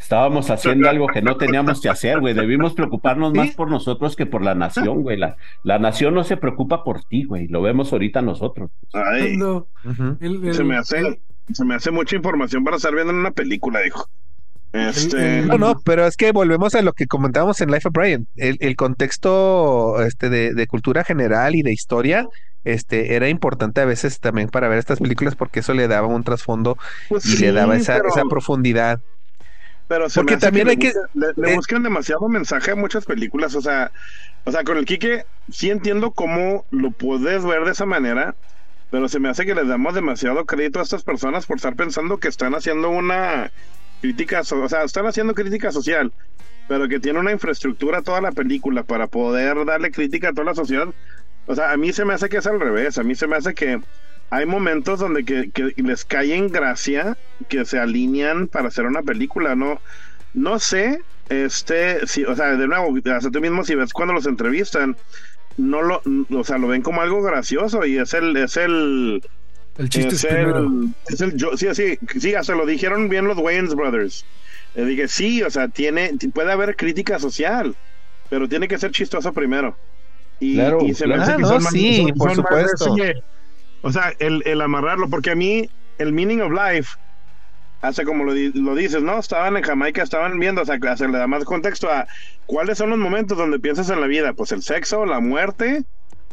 estábamos haciendo algo que no teníamos que hacer, güey. Debimos preocuparnos más por nosotros que por la nación, güey. La, la nación no se preocupa por ti, güey. Lo vemos ahorita nosotros. Ay, Cuando Ujú. el- el- se me hace, el- se me hace mucha información para estar viendo en una película, dijo. Este, No, no, pero es que volvemos a lo que comentábamos en Life of Brian. El, el contexto este, de, de cultura general y de historia este, era importante a veces también para ver estas películas porque eso le daba un trasfondo pues y sí, le daba esa, pero- esa profundidad. Pero se Porque me hace también hay que- buscan- Le, le eh, buscan demasiado mensaje a muchas películas. O sea, o sea, con el Quique sí entiendo cómo lo puedes ver de esa manera, pero se me hace que les damos demasiado crédito a estas personas por estar pensando que están haciendo una crítica, so- o sea, están haciendo crítica social, pero que tiene una infraestructura toda la película para poder darle crítica a toda la sociedad. O sea, a mí se me hace que es al revés. A mí se me hace que hay momentos donde que, que les cae en gracia que se alinean para hacer una película, ¿no? No sé, este, si, o sea, de nuevo, hasta tú mismo si ves cuando los entrevistan, no lo, o sea, lo ven como algo gracioso y es el, es el, el chiste es es primero. el, es el yo- sí, sí, sí, hasta lo dijeron bien los Wayans Brothers. Le dije, sí, o sea, tiene, puede haber crítica social, pero tiene que ser chistoso primero. Y, Claro, y se me claro. hace Ah, que no, son más- sí, son- por son más supuesto. ese- o sea, el, el amarrarlo, porque a mí, el meaning of life, hace como lo, lo dices, ¿no? Estaban en Jamaica, estaban viendo, o sea, se le da más contexto a cuáles son los momentos donde piensas en la vida. Pues el sexo, la muerte,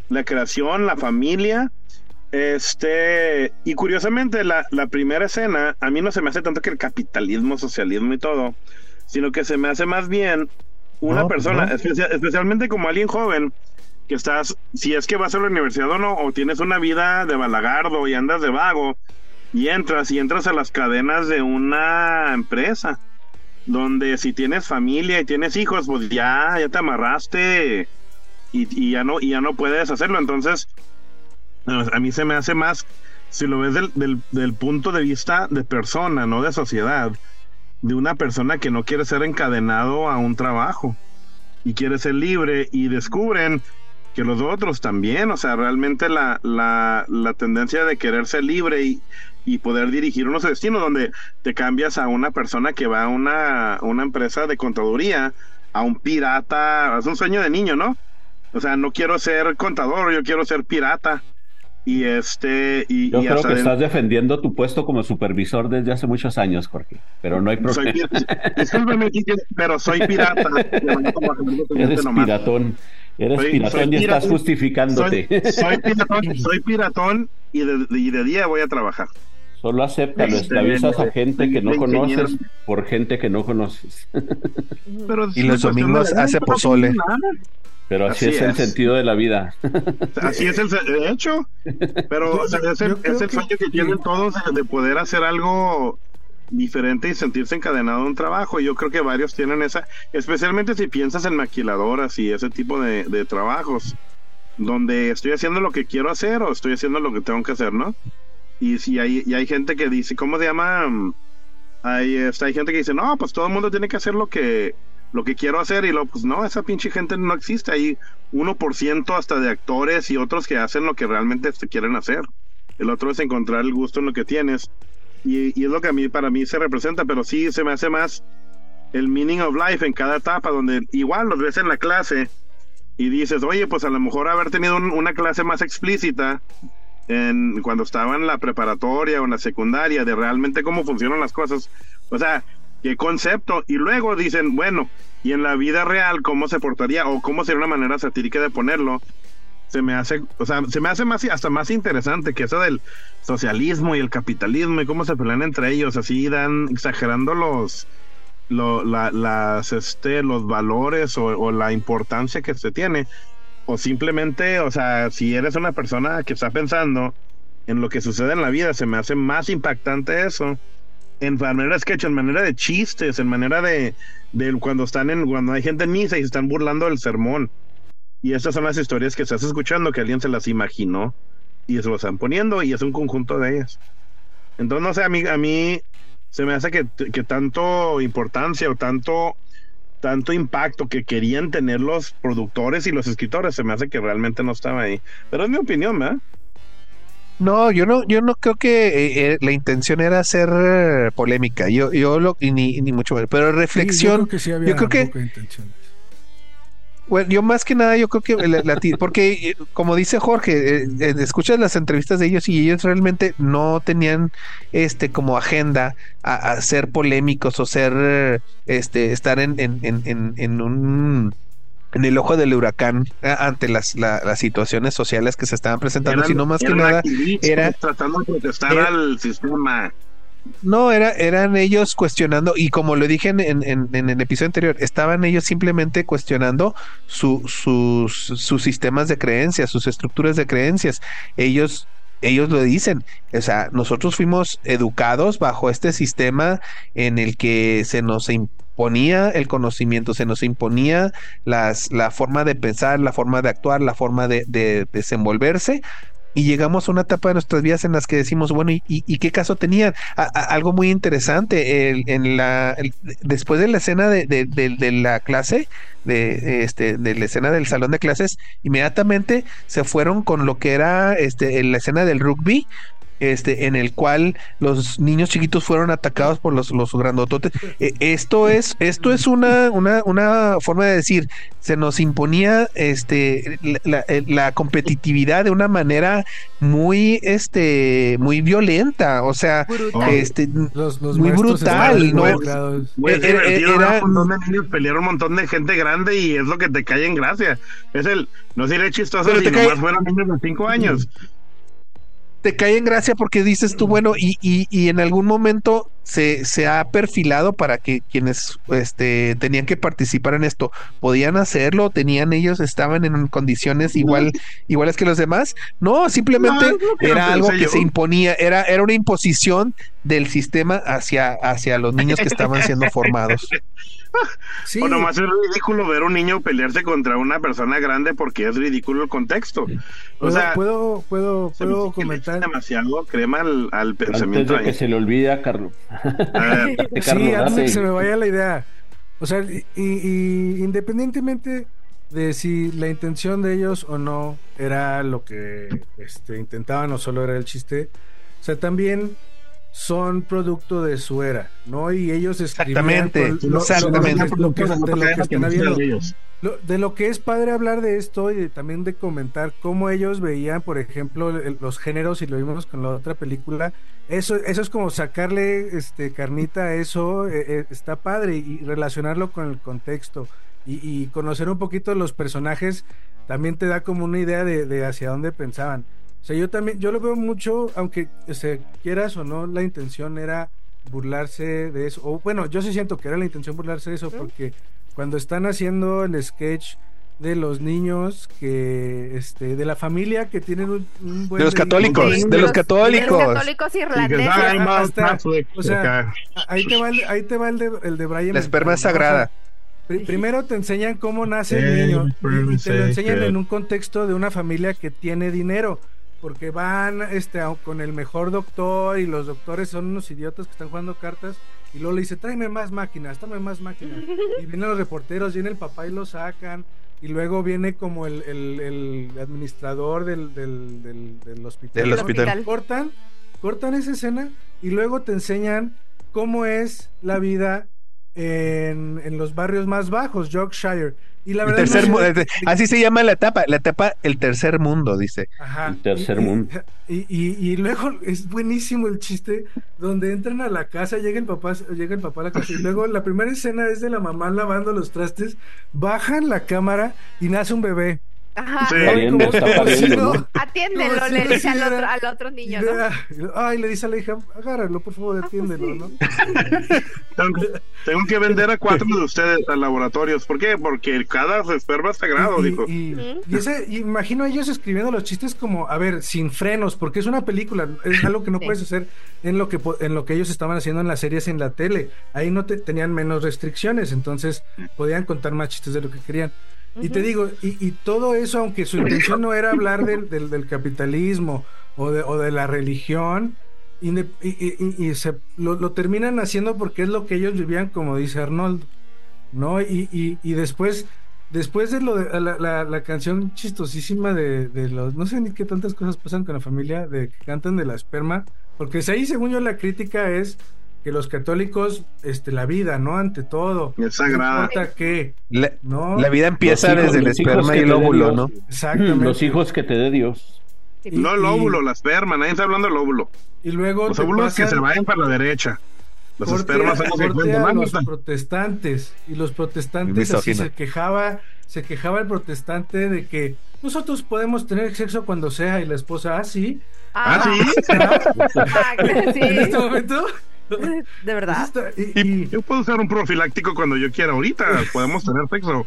la creación, la familia. Este, y curiosamente, la, la primera escena, a mí no se me hace tanto que el capitalismo, socialismo y todo, sino que se me hace más bien una No, pues persona, no. especia- especialmente como alguien joven, que estás, si es que vas a la universidad o no, o tienes una vida de balagardo y andas de vago, y entras, y entras a las cadenas de una empresa, donde si tienes familia y tienes hijos, pues ya, ya te amarraste y, ya no, y ya no puedes hacerlo. Entonces, a mí se me hace más, si lo ves del, del, del punto de vista de persona, no de sociedad, de una persona que no quiere ser encadenado a un trabajo y quiere ser libre y descubren que los otros también, o sea, realmente la, la, la tendencia de querer ser libre y, y poder dirigir unos destinos donde te cambias a una persona que va a una, una empresa de contaduría, a un pirata, es un sueño de niño, ¿no? O sea, no quiero ser contador, yo quiero ser pirata. Y este, y, Yo y creo que de- estás defendiendo tu puesto como supervisor desde hace muchos años, Jorge. Pero no hay problema. discúlpeme, pero soy pirata. Eres piratón. Eres Soy- piratón soy y estás justificándote. Soy, soy piratón, soy piratón y de, y de día voy a trabajar. Solo acéptalo, Este, esclavizas a gente que no conoces por gente que no conoces. Pero Y los domingos hace pozole. Pero así, Así es, el sentido de la vida. Así es el de hecho. Pero Yo- o sea, es el, es el que- sueño que tienen todos de, de poder hacer algo diferente y sentirse encadenado a un trabajo. Yo creo que varios tienen esa, especialmente si piensas en maquiladoras y ese tipo de, de trabajos, donde estoy haciendo lo que quiero hacer o estoy haciendo lo que tengo que hacer, ¿no? Y si hay, y hay gente que dice, ¿cómo se llama? Mm, Hay, este, hay gente que dice, no, pues todo el mundo tiene que hacer lo que lo que quiero hacer y luego, pues no, esa pinche gente no existe. Hay 1% hasta de actores y otros que hacen lo que realmente se quieren hacer. El otro es encontrar el gusto en lo que tienes. Y, y es lo que a mí, para mí se representa, pero sí se me hace más el meaning of life en cada etapa, donde igual los ves en la clase y dices, oye, pues a lo mejor haber tenido un- una clase más explícita en, cuando estaba en la preparatoria o en la secundaria, de realmente cómo funcionan las cosas. O sea, qué concepto. Y luego dicen, bueno, y en la vida real, ¿cómo se portaría? O cómo sería una manera satírica de ponerlo. Se me hace, o sea, se me hace más hasta más interesante que eso del socialismo y el capitalismo y cómo se pelean entre ellos, así dan exagerando los lo- la- las este los valores o, o la importancia que se tiene o simplemente, o sea, si eres una persona que está pensando en lo que sucede en la vida, se me hace más impactante eso en manera de sketch, en manera de chistes, en manera de, cuando están en, cuando hay gente en misa y se están burlando del sermón. Y estas son las historias que estás escuchando, que alguien se las imaginó y se lo están poniendo y es un conjunto de ellas. Entonces, no sé, a mí, a mí se me hace que, que tanto importancia o tanto tanto impacto que querían tener los productores y los escritores. Se me hace que realmente no estaba ahí. Pero es mi opinión, ¿verdad? No, yo no, yo no creo que eh, eh, la intención era hacer eh, polémica. Yo, yo lo, y ni, ni mucho menos. Pero Sí, yo reflexión. creo que sí había yo creo que- Bueno, yo más que nada, yo creo que la- la porque eh, como dice Jorge, eh, eh, escuchas las entrevistas de ellos y ellos realmente no tenían este como agenda a, a ser polémicos o ser este estar en, en, en, en, un en el ojo del huracán ante las, la- las situaciones sociales que se estaban presentando, Eran- sino más que nada era- tratando de protestar era- al sistema. No, era, eran ellos cuestionando, y como lo dije en, en- en- en el episodio anterior, estaban ellos simplemente cuestionando su, sus, sus sistemas de creencias, sus estructuras de creencias. Ellos, ellos lo dicen, o sea, nosotros fuimos educados bajo este sistema en el que se nos imponía el conocimiento, se nos imponía las, la forma de pensar, la forma de actuar, la forma de, de desenvolverse, y llegamos a una etapa de nuestras vidas en las que decimos, bueno, ¿y, qué caso tenían? Algo muy interesante, el- en la, después de la escena de la clase, de, este, de la escena del salón de clases, inmediatamente se fueron con lo que era este, en la escena del rugby, este, en el cual los niños chiquitos fueron atacados por los, los grandototes. Eh, esto es, esto es una, una, una forma de decir, se nos imponía este la, la- eh, la competitividad de una manera muy este muy violenta o sea Brutal. este Los, los Muy brutal, ¿no? Güey, es Era- divertido era- ver un montón de niños pelear un montón de gente grande y es lo que te cae en gracia. Es el, no seré chistoso Pero si te cae- nomás fueron niños de 5 años. Te cae en gracia porque dices tú, bueno, y, y, y en algún momento se, se ha perfilado para que quienes este, tenían que participar en esto podían hacerlo, tenían ellos, estaban en condiciones igual, iguales que los demás. No, simplemente No, era no algo que yo. se imponía, era, era una imposición del sistema hacia, hacia los niños que estaban siendo formados. Sí, O nomás es ridículo ver un niño pelearse contra una persona grande porque es ridículo el contexto. O sea, puedo, puedo, puedo comentar. demasiado crema al, al Antes pensamiento de que ahí. se le olvide a Carlos. Sí, antes de que se me vaya la idea. O sea, y, y independientemente de si la intención de ellos o no era lo que este, intentaban o solo era el chiste, o sea, también son producto de su era, ¿no? Y ellos escribían Exactamente, lo- exactamente. lo- lo de lo que están ellos. Lo- de lo que es padre hablar de esto y de- también de comentar cómo ellos veían, por ejemplo, el- los géneros, y lo vimos con la otra película, eso, eso es como sacarle este, carnita a eso, eh, eh, está padre, y relacionarlo con el contexto, y, y conocer un poquito los personajes también te da como una idea de, de hacia dónde pensaban. O sea, yo también, yo lo veo mucho, aunque o sea, quieras o no, la intención era burlarse de eso, o bueno, yo sí siento que era la intención burlarse de eso, porque cuando están haciendo el sketch de los niños que este de la familia que tienen un, un buen De los católicos, de los De católicos. los católicos irlandeses. Ahí te va el, ahí te va el de, el de Brian La esperma sagrada. pri- primero te enseñan cómo nace el niño y- te lo enseñan en un contexto de una familia que tiene dinero porque van este con el mejor doctor y los doctores son unos idiotas que están jugando cartas y luego le dice tráeme más máquinas, tráeme más máquinas y vienen los reporteros, viene el papá y lo sacan y luego viene como el, el- el administrador del, del, del, del hospital. Del hospital. Cortan, cortan esa escena y luego te enseñan cómo es la vida en, en los barrios más bajos, Yorkshire. Y la El verdad tercer no mu- sé- eh, así se llama la etapa, la etapa el tercer mundo, dice. Ajá. El tercer Y- y- mundo. Y, y- y luego es buenísimo el chiste donde entran a la casa, llega el papá, llega el papá a la casa y luego la primera escena es de la mamá lavando los trastes, bajan la cámara y nace un bebé. Ajá. Sí. Pariendo, Como- está. Atiéndelo, le dice al otro, al otro niño, Ay, le dice a la hija, agárralo, por favor, atiéndelo, ¿no? Tengo, tengo que vender a cuatro de ustedes a laboratorios. ¿Por qué? Porque cada esperma es sagrado, dijo. y- y ese, imagino a ellos escribiendo los chistes como, a ver, sin frenos, porque es una película, es algo que no Sí. puedes hacer en lo que po- en lo que ellos estaban haciendo en las series en la tele. Ahí no te, tenían menos restricciones, entonces podían contar más chistes de lo que querían. Y te digo, y, todo eso, aunque su intención no era hablar del, del, capitalismo o de, o de la religión, y, se, lo, lo terminan haciendo porque es lo que ellos vivían, como dice Arnold. ¿no? Y, y, después, después de lo de la, la, la canción chistosísima de, de los, no sé ni qué tantas cosas pasan con la familia, de que cantan de la esperma, porque ahí según yo la crítica es que los católicos, este, la vida, ¿no? Ante todo. Es sagrada. No La, ¿no? la vida empieza hijos- desde el esperma que y el óvulo. ¿no? Exactamente. Los hijos que te dé Dios. No el óvulo, la esperma, nadie está hablando del óvulo. Y luego Los óvulos que se vayan para la derecha. Los corte espermas son que a Ah, los protestantes y los protestantes así se quejaba se quejaba el protestante de que nosotros podemos tener sexo cuando sea y la esposa ah sí Ah, sí. Ah, sí. en este momento De verdad. Eso está- y- y- Yo puedo usar un profiláctico cuando yo quiera. Ahorita podemos tener sexo.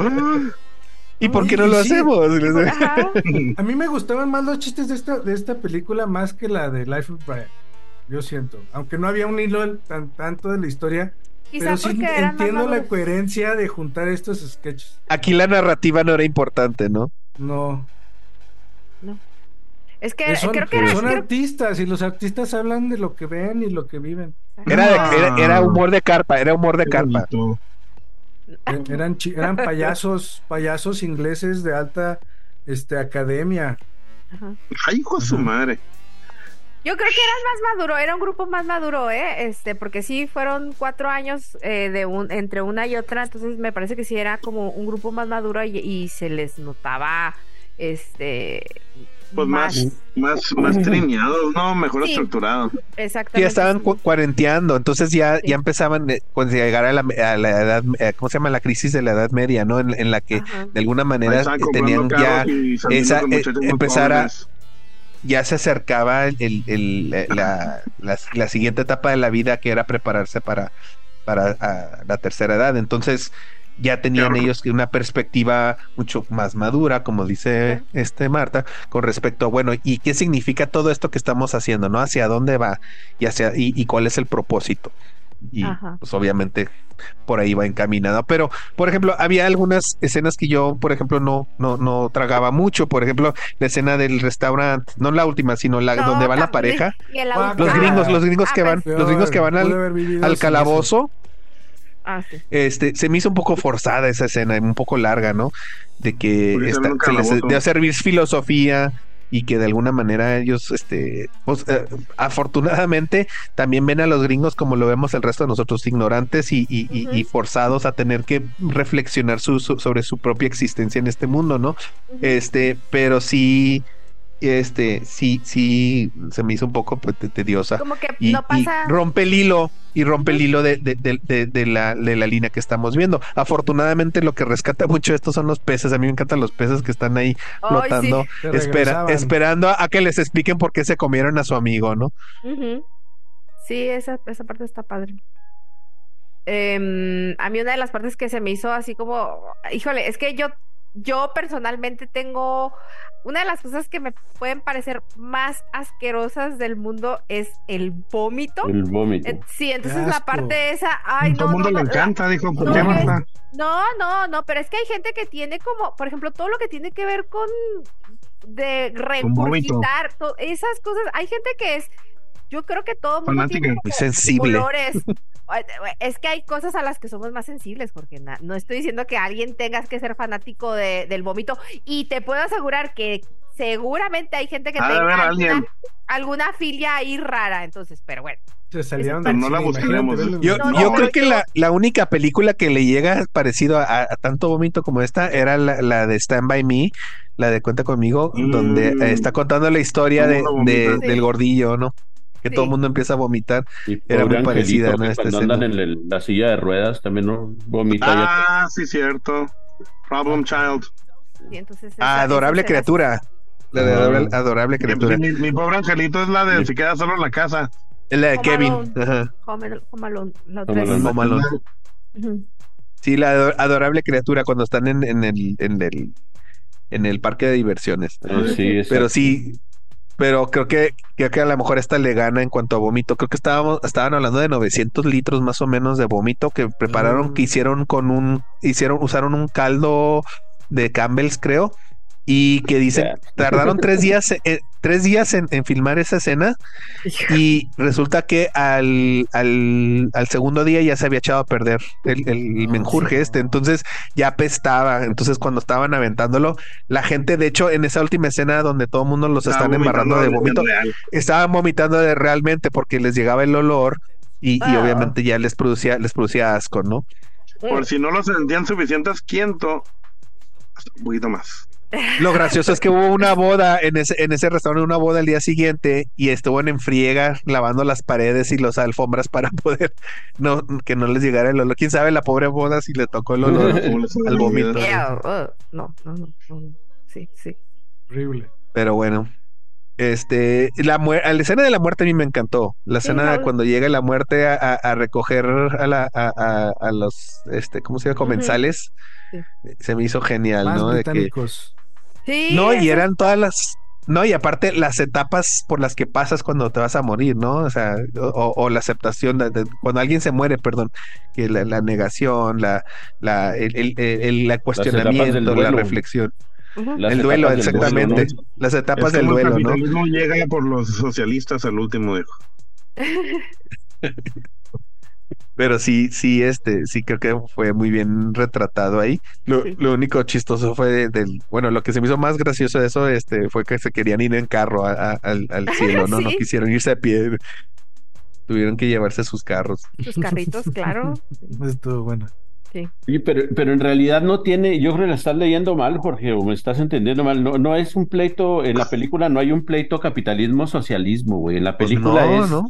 ¿Y por qué no lo sí. hacemos? Ajá. a mí me gustaban más los chistes de esta de esta película más que la de Life of Brian yo siento aunque no había un hilo tan tanto de la historia Quizá pero sí entiendo la coherencia de juntar estos sketches Aquí la narrativa no era importante, ¿no? no Es que son, creo que era, son creo- artistas y los artistas hablan de lo que ven y lo que viven. Era, de- Ah. era, era humor de carpa, era humor de Qué carpa. bonito. Eran, eran payasos, payasos ingleses de alta este, academia. Ajá. Ay, hijo de su madre. Yo creo que eran más maduro, era un grupo más maduro, ¿eh? Este, porque sí fueron cuatro años eh, de un, entre una y otra, entonces me parece que sí era como un grupo más maduro y, y se les notaba, este, Pues más, más, más trineados, ¿no? Mejor Sí. estructurados. exactamente. Ya estaban cu- cuarenteando, entonces ya, Sí. ya empezaban eh, cuando llegar a la, a la edad, eh, ¿cómo se llama? La crisis de la edad media, ¿no? En, en la que Ajá. de alguna manera tenían ya, esa, eh, empezar a- ya se acercaba el, el- el- eh, la, la- la siguiente etapa de la vida que era prepararse para, para la tercera edad. Entonces ya tenían Claro. ellos que una perspectiva mucho más madura, como dice este Marta, con respecto a, bueno, ¿y qué significa todo esto que estamos haciendo? ¿No? ¿Hacia dónde va? Y, hacia, y, y cuál es el propósito. Y Ajá. pues obviamente por ahí va encaminado. Pero, por ejemplo, había algunas escenas que yo, por ejemplo, no, no, no tragaba mucho. Por ejemplo, la escena del restaurante, no la última, sino la No, donde va la pareja. Ah, Los Ah, gringos, los gringos ah, que van, pues, los gringos que van al, calabozo. Ah, sí. Este, se me hizo un poco forzada esa escena, un poco larga, ¿no? De que esta- se les dio servir filosofía y que de alguna manera ellos, este, pues, eh, afortunadamente también ven a los gringos como lo vemos el resto de nosotros, ignorantes y, forzados a tener que reflexionar su- su- sobre su propia existencia en este mundo, ¿no? Este, pero sí, este, sí, sí, se me hizo un poco pues, te- tediosa Como que y, no y pasa. rompe el hilo y rompe el hilo de, de- de- de- de la, de la línea que estamos viendo. Afortunadamente lo que rescata mucho esto son los peces. A mí me encantan los peces que están ahí Ay, flotando, espera, esperando a, a que les expliquen por qué se comieron a su amigo, ¿no? Sí, esa, esa parte está padre. Em, a mí una de las partes que se me hizo así como, híjole, es que yo, yo personalmente tengo, una de las cosas que me pueden parecer más asquerosas del mundo es el vómito. El vómito. Eh, Sí, entonces la parte esa, ay, todo no, el mundo no, le la- encanta, dijo. ¿Por no, qué, es- Marta? No, no, no, pero es que hay gente que tiene como, por ejemplo, todo lo que tiene que ver con de regurgitar, esas cosas. Hay gente que es, yo creo que todo el mundo Fanática. tiene Muy sensible. colores. Es que hay cosas a las que somos más sensibles, Jorge. No estoy diciendo que alguien tengas que ser fanático de- del vómito. Y te puedo asegurar que seguramente hay gente que de tenga alguna, filia ahí rara. Entonces, pero bueno. Se salieron del no la imagínate Yo, No, yo no, creo que la, la única película que le llega parecido a, a tanto vómito como esta era la, la de Stand By Me, la de Cuenta conmigo, Mm. donde eh, está contando la historia de, de- del gordillo, ¿no? Que Sí. todo el mundo empieza a vomitar. Y era muy parecida, Angelito, ¿no? Cuando escena. andan en el- la silla de ruedas también no vomita. ya. Ah, sí, cierto. Problem Child. entonces Ah, adorable criatura. La de adorable, criatura. mi- mi pobre angelito es la de se queda solo en la casa. Es la de Kevin. Sí, la ador- adorable criatura cuando están en, en el, en el en el parque de diversiones. Ah, sí. Pero sí, pero creo que creo que a lo mejor esta le gana en cuanto a vómito. Creo que estábamos estaban hablando de 900 litros más o menos de vómito que prepararon, Mm. que hicieron con un hicieron usaron un caldo de Campbell's, creo. Y que dicen, tardaron tres días, eh, tres días en, en filmar esa escena y resulta que al, al, al segundo día ya se había echado a perder el, el menjurje este, entonces ya apestaba, entonces cuando estaban aventándolo, la gente, de hecho, en esa última escena donde todo el mundo los Estaba están embarrando de vómito, estaban vomitando de realmente porque les llegaba el olor y, y Ah. obviamente ya les producía, les producía asco, ¿no? Por si no lo sentían suficiente asquiento, hasta un poquito más. Lo gracioso es que hubo una boda en ese, en ese restaurante, una boda el día siguiente, y estuvo en friega lavando las paredes y las alfombras para poder no, que no les llegara el olor. Quién sabe la pobre boda si le tocó el olor ¿Cómo les al vómito. Yeah, uh, no, no, no, no. Sí, sí. Horrible. Pero bueno. Este, la, la escena de la muerte a mí me encantó. La escena cuando llega la muerte a, a- a recoger a, la, a, a- a los, este, ¿cómo se llama? Comensales. Sí. Se me hizo genial, Más ¿no? De que. Sí, No, y eran todas las. No, y aparte las etapas por las que pasas cuando te vas a morir, ¿no? O sea, o, o la aceptación, de, de- cuando alguien se muere, perdón, que la, la negación, la, la, el, el, el- la cuestionamiento, la reflexión, el duelo, exactamente, duelo, las etapas Es del el duelo, ¿no? capitalismo llega por los socialistas al último, dijo. Pero sí, sí, este, sí creo que fue muy bien retratado ahí. Lo, Sí. lo único chistoso fue de- del, bueno, lo que se me hizo más gracioso de eso, este, fue que se querían ir en carro a- a- al, al cielo, ¿no? No Sí. quisieron irse a pie. Tuvieron que llevarse sus carros. Sus carritos, claro. Estuvo bueno. Oye, pero, pero en realidad no tiene, yo creo que la estás leyendo mal, Jorge, o me estás entendiendo mal. No, no es un pleito, en la película no hay un pleito capitalismo-socialismo, güey. En la Pues película no, es. ¿no?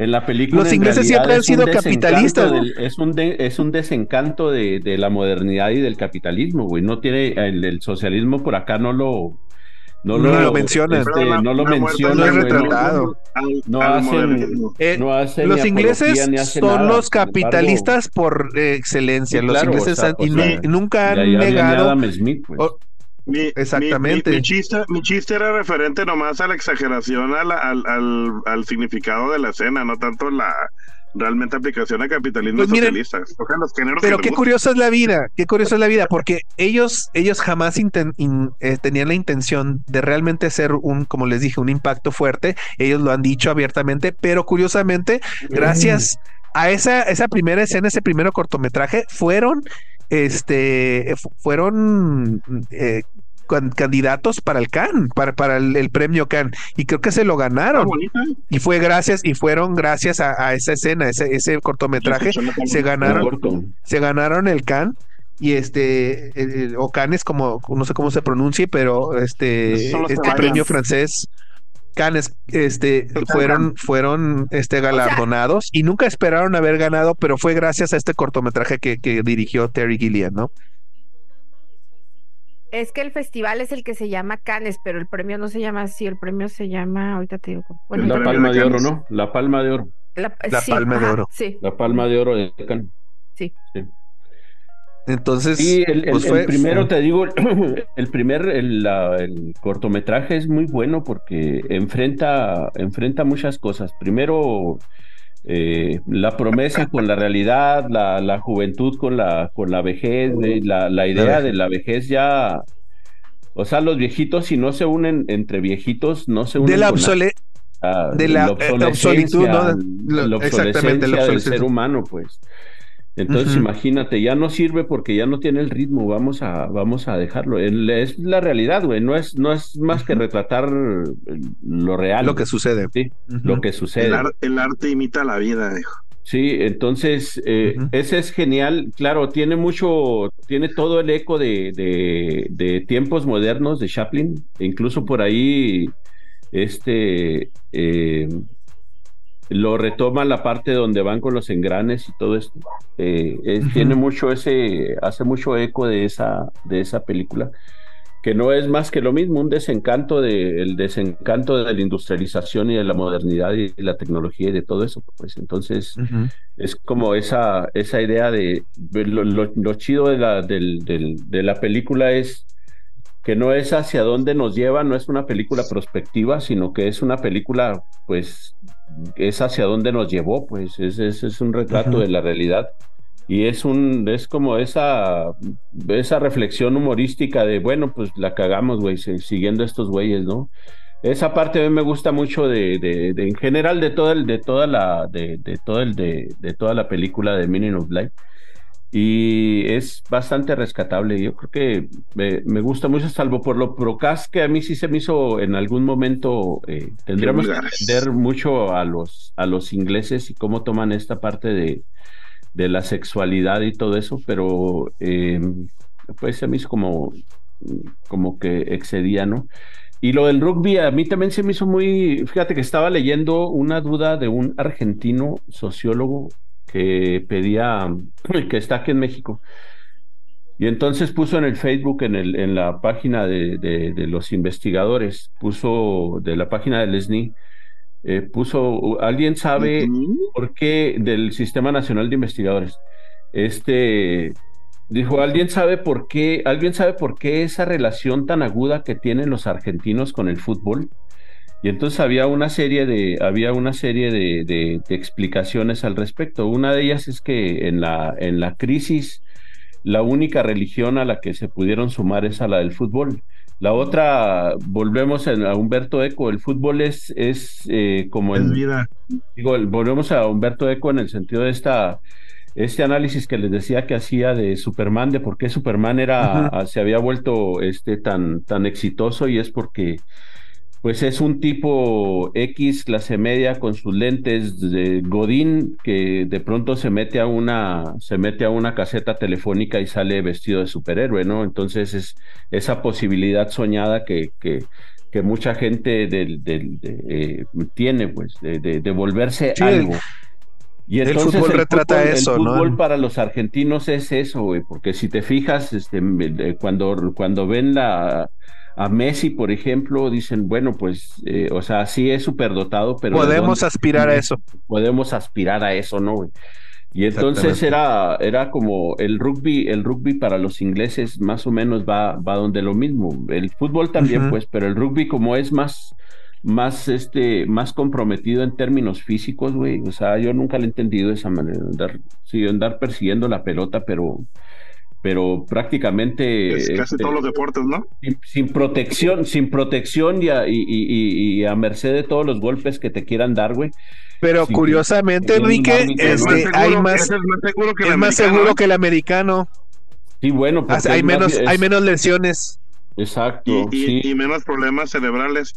En la película. Los ingleses siempre han sido capitalistas, es, un de- es un desencanto de, de la modernidad y del capitalismo, güey. No tiene. El, el socialismo por acá no lo. No, No lo mencionan. este, la- no lo mencionan. no es güey, retratado. Al, No al hacen- modernismo. Eh, no hacen los ingleses apología ni hacen son nada. los embargo, capitalistas por eh, excelencia. Los claro, ingleses o sea, han- y o sea, y nunca han negado. Adam Smith, pues. o- Mi- Exactamente. Mi, mi- mi chiste, mi chiste era referente nomás a la exageración, a la- al, al, al significado de la escena, no tanto la realmente aplicación a capitalismo Pues miren, socialista. Escojan los géneros Pero que qué curiosa es la vida, qué curiosa es la vida, porque ellos, ellos jamás inten- in- eh, tenían la intención de realmente hacer un, como les dije, un impacto fuerte. Ellos lo han dicho abiertamente, pero curiosamente, gracias a esa, esa primera escena, ese primer cortometraje, fueron, este, fu- fueron eh, can- candidatos para el Cannes, para, para el, el premio Cannes, y creo que se lo ganaron. Y fue gracias, y fueron gracias a, a esa escena, ese, ese cortometraje, se ganaron corto. se ganaron el Can y este eh, o Cannes como no sé cómo se pronuncie pero este este premio francés Cannes este fueron fueron este galardonados y nunca esperaron haber ganado pero fue gracias a este cortometraje que, que dirigió Terry Gilliam no Es que el festival es el que se llama Cannes, pero el premio no se llama así, el premio se llama, ahorita te digo. Bueno, la palma de de oro. ¿no? La palma de oro. la, La sí, Palma de Oro. Sí, La palma de oro de Cannes. sí. Entonces Sí, el, pues el fue- primero fue- te digo, el primer, el, la- el cortometraje es muy bueno porque enfrenta, enfrenta muchas cosas. Primero, eh, la promesa con la realidad, la, la juventud con la, con la vejez, eh, la, la idea de la vejez ya, o sea, los viejitos si no se unen entre viejitos, no se unen de la obsole de la, eh, obsolescencia, obsolitud, ¿no? la Lo- exactamente, la obsolescencia del ser humano, pues. Entonces, imagínate, ya no sirve porque ya no tiene el ritmo, vamos a, vamos a dejarlo. El- es la realidad, güey, no es, no es más que retratar lo real. lo que sucede sí, lo que El, sucede. ar- el arte imita la vida, dijo. Sí, entonces, eh, ese es genial. Claro, tiene mucho, tiene todo el eco de, de, de tiempos modernos de Chaplin. E incluso por ahí, este, eh, lo retoma la parte donde van con los engranes y todo esto. Eh, es-. Tiene mucho ese, hace mucho eco de esa, de esa película que no es más que lo mismo, un desencanto de, el desencanto de la industrialización y de la modernidad y de la tecnología y de todo eso, pues entonces es como esa, esa idea de lo, lo- lo chido de la, del- del- de la película es que no es hacia dónde nos lleva, no es una película prospectiva, sino que es una película, pues, es hacia dónde nos llevó, pues, es, es, es un retrato de la realidad. Y es un es como esa esa reflexión humorística de bueno pues la cagamos güey siguiendo a estos güeyes no esa parte a mí me gusta mucho de, de- de- en general de todo el de toda la de, de todo el de, de toda la película de Meaning of Life y es bastante rescatable yo creo que me, me gusta mucho salvo por lo procas que a mí sí se me hizo en algún momento eh, tendríamos que entender mucho a los a los ingleses y cómo toman esta parte de de la sexualidad y todo eso, pero eh, pues se me hizo como, como que excedía, ¿no? Y lo del rugby a mí también se me hizo muy, fíjate que estaba leyendo una duda de un argentino sociólogo que pedía, que está aquí en México, y entonces puso en el Facebook, en, el, en la página de, de- de los investigadores, puso de la página del SNI, eh, puso, ¿alguien sabe por qué del Sistema Nacional de Investigadores. Este dijo, ¿alguien sabe por qué, alguien sabe por qué esa relación tan aguda que tienen los argentinos con el fútbol? Y entonces había una serie de, había una serie de, de- de explicaciones al respecto. Una de ellas es que en la, en la crisis, la única religión a la que se pudieron sumar es a la del fútbol. La otra, volvemos a Humberto Eco, el fútbol es, es eh, como Es en, vida. Digo, el- volvemos a Humberto Eco en el sentido de esta, este análisis que les decía que hacía de Superman, de por qué Superman era, se había vuelto este, tan, tan exitoso y es porque pues es un tipo X, clase media, con sus lentes de Godín, que de pronto se mete a una, se mete a una caseta telefónica y sale vestido de superhéroe, ¿no? Entonces es esa posibilidad soñada que, que, que mucha gente del, del- de, eh, tiene, pues, de, de, de volverse Sí, el- algo. Y el fútbol retrata fútbol- eso, el ¿no? fútbol para los argentinos es eso, güey, porque si te fijas, este, de- cuando, cuando ven la, a Messi, por ejemplo, dicen, bueno, pues, eh, o sea, sí es superdotado, pero ¿de Podemos aspirar a eso. Podemos aspirar a eso, ¿no, güey? Y entonces era, era como el rugby, el rugby para los ingleses más o menos va, va donde lo mismo. El fútbol también, pues, pero el rugby como es más, más, este, más comprometido en términos físicos, güey. O sea, yo nunca le he entendido de esa manera, andar, sí, andar persiguiendo la pelota, pero, pero prácticamente Es casi este, todos los deportes, ¿no? sin, sin protección, sin protección y a, y, y- y- y a merced de todos los golpes que te quieran dar, güey. Pero Sí, curiosamente, Enrique, Es más este, seguro, hay más, es más seguro que el es más americano, seguro ¿eh? que el americano. Sí, bueno, porque Hay menos, es- hay menos lesiones. Exacto, y, y- sí. y menos problemas cerebrales.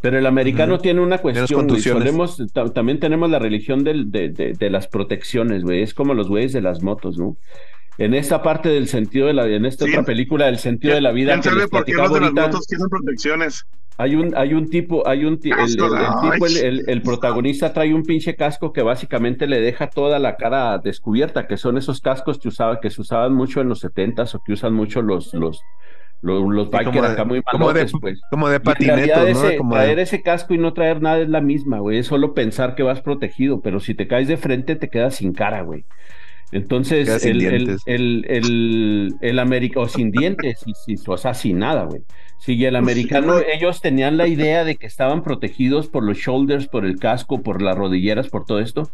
Pero el americano tiene una cuestión, güey. Solemos, también tenemos la religión del- de, de- de las protecciones, güey. Es como los güeyes de las motos, ¿no? En esta parte del sentido de la, en esta Sí. otra película del sentido de la vida ¿Quién que sabe les por qué los de las ahorita, motos tienen protecciones? hay un, hay un tipo, hay un el, el- tipo, el, el- el protagonista trae un pinche casco que básicamente le deja toda la cara descubierta, que son esos cascos que usaba, que se usaban mucho en los setentas o que usan mucho los, los, los, los Sí, bikers como de- acá muy como de- malotes, pues. Como de realidad patinetos, ¿no? ese- Como traer de- ese casco y no traer nada es la misma, güey. Es solo pensar que vas protegido, pero si te caes de frente te quedas sin cara, güey. Entonces, el, el, el, el, el americano, o sin dientes, y, si- o sea, sin nada, güey. Sí, y el Pues sí, americano, ellos tenían la idea de que estaban protegidos por los shoulders, por el casco, por las rodilleras, por todo esto.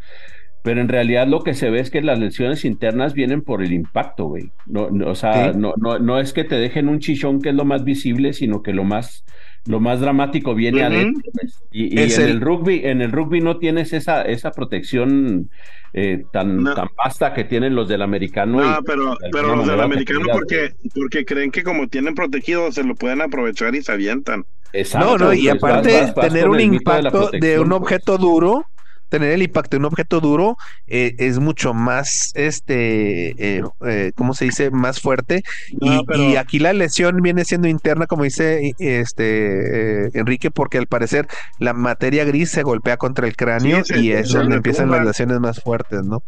Pero en realidad lo que se ve es que las lesiones internas vienen por el impacto, güey. No, no, o sea, Sí. no, no, no es que te dejen un chichón que es lo más visible, sino que lo más, lo más dramático viene Ujú. adentro. pues. Y, en el- el... rugby, en el rugby no tienes esa, esa protección eh, tan, No. tan vasta que tienen los del americano. No, y, pero, de pero los del americano porque, porque creen que como tienen protegido se lo pueden aprovechar y se avientan. Exacto, No, no, y pues, aparte vas- vas- vas tener un de impacto de, un pues. objeto duro, tener el impacto de un objeto duro eh, es mucho más, este, eh, eh, ¿cómo se dice? Más fuerte. No, y, pero- y aquí la lesión viene siendo interna, como dice este eh, Enrique, porque al parecer la materia gris se golpea contra el cráneo Sí, y es donde empiezan las lesiones más fuertes, ¿no?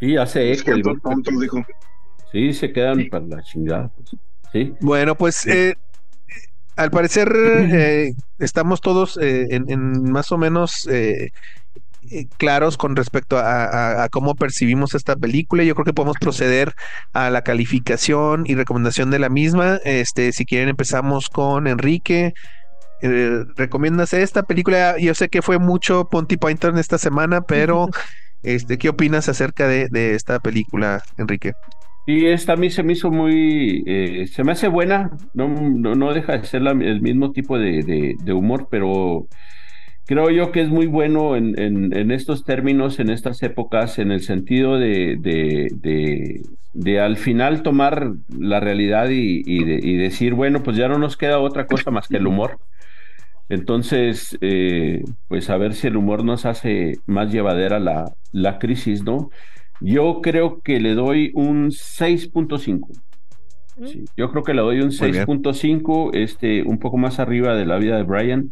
Sí, hace Es eco. el dijo. Sí, se quedan para la chingada. pues. Sí. Bueno, pues eh, al parecer eh, estamos todos eh, en, en más o menos eh, eh, claros con respecto a, a- a cómo percibimos esta película. Yo creo que podemos proceder a la calificación y recomendación de la misma. Este, si quieren empezamos con Enrique. Eh, ¿Recomiendas esta película? Yo sé que fue mucho Ponty Python esta semana, pero Este, ¿qué opinas acerca de, de esta película, Enrique? Y esta a mí se me hizo muy, eh, se me hace buena, no, no, no deja de ser la- el mismo tipo de, de- de humor, pero creo yo que es muy bueno en, en- en estos términos, en estas épocas, en el sentido de, de, de- de al final tomar la realidad y, y de- y decir, bueno, pues ya no nos queda otra cosa más que el humor. Entonces, eh, pues a ver si el humor nos hace más llevadera la, la crisis, ¿no? Yo creo que le doy un 6.5. Sí, yo creo que le doy un Muy bien. 6.5, este, un poco más arriba de la vida de Brian.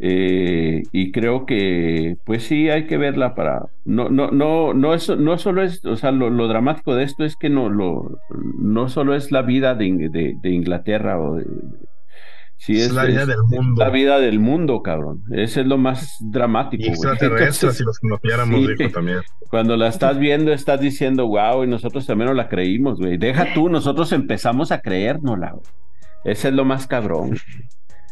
Eh, y creo que, pues sí, hay que verla para. No, no, no, no es, no solo es, o sea, lo, lo dramático de esto es que no, lo, no solo es la vida de, de- de Inglaterra o de, sí, Es la vida del mundo. la vida del mundo, cabrón. Ese es lo más dramático. Y güey. extraterrestres, Entonces, si los conociéramos, sí. dijo también. cuando la estás viendo, estás diciendo, wow, y nosotros también no la creímos, güey. Deja tú, nosotros empezamos a creérnosla, güey. Ese es lo más cabrón.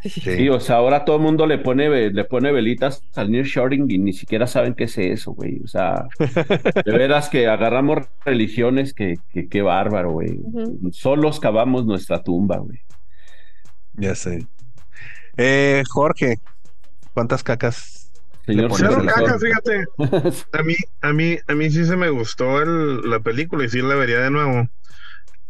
Sí, o sea, ahora todo el mundo le pone, le pone velitas al New Shorting y ni siquiera saben qué es eso, güey. O sea, de veras que agarramos religiones que, que, qué bárbaro, güey. Ujú. Solos cavamos nuestra tumba, güey. Ya sé. Eh, Jorge, ¿cuántas cacas? Señor pones Cero el profesor. caca, fíjate. A mí, a mí, a mí sí se me gustó el- la película y sí la vería de nuevo.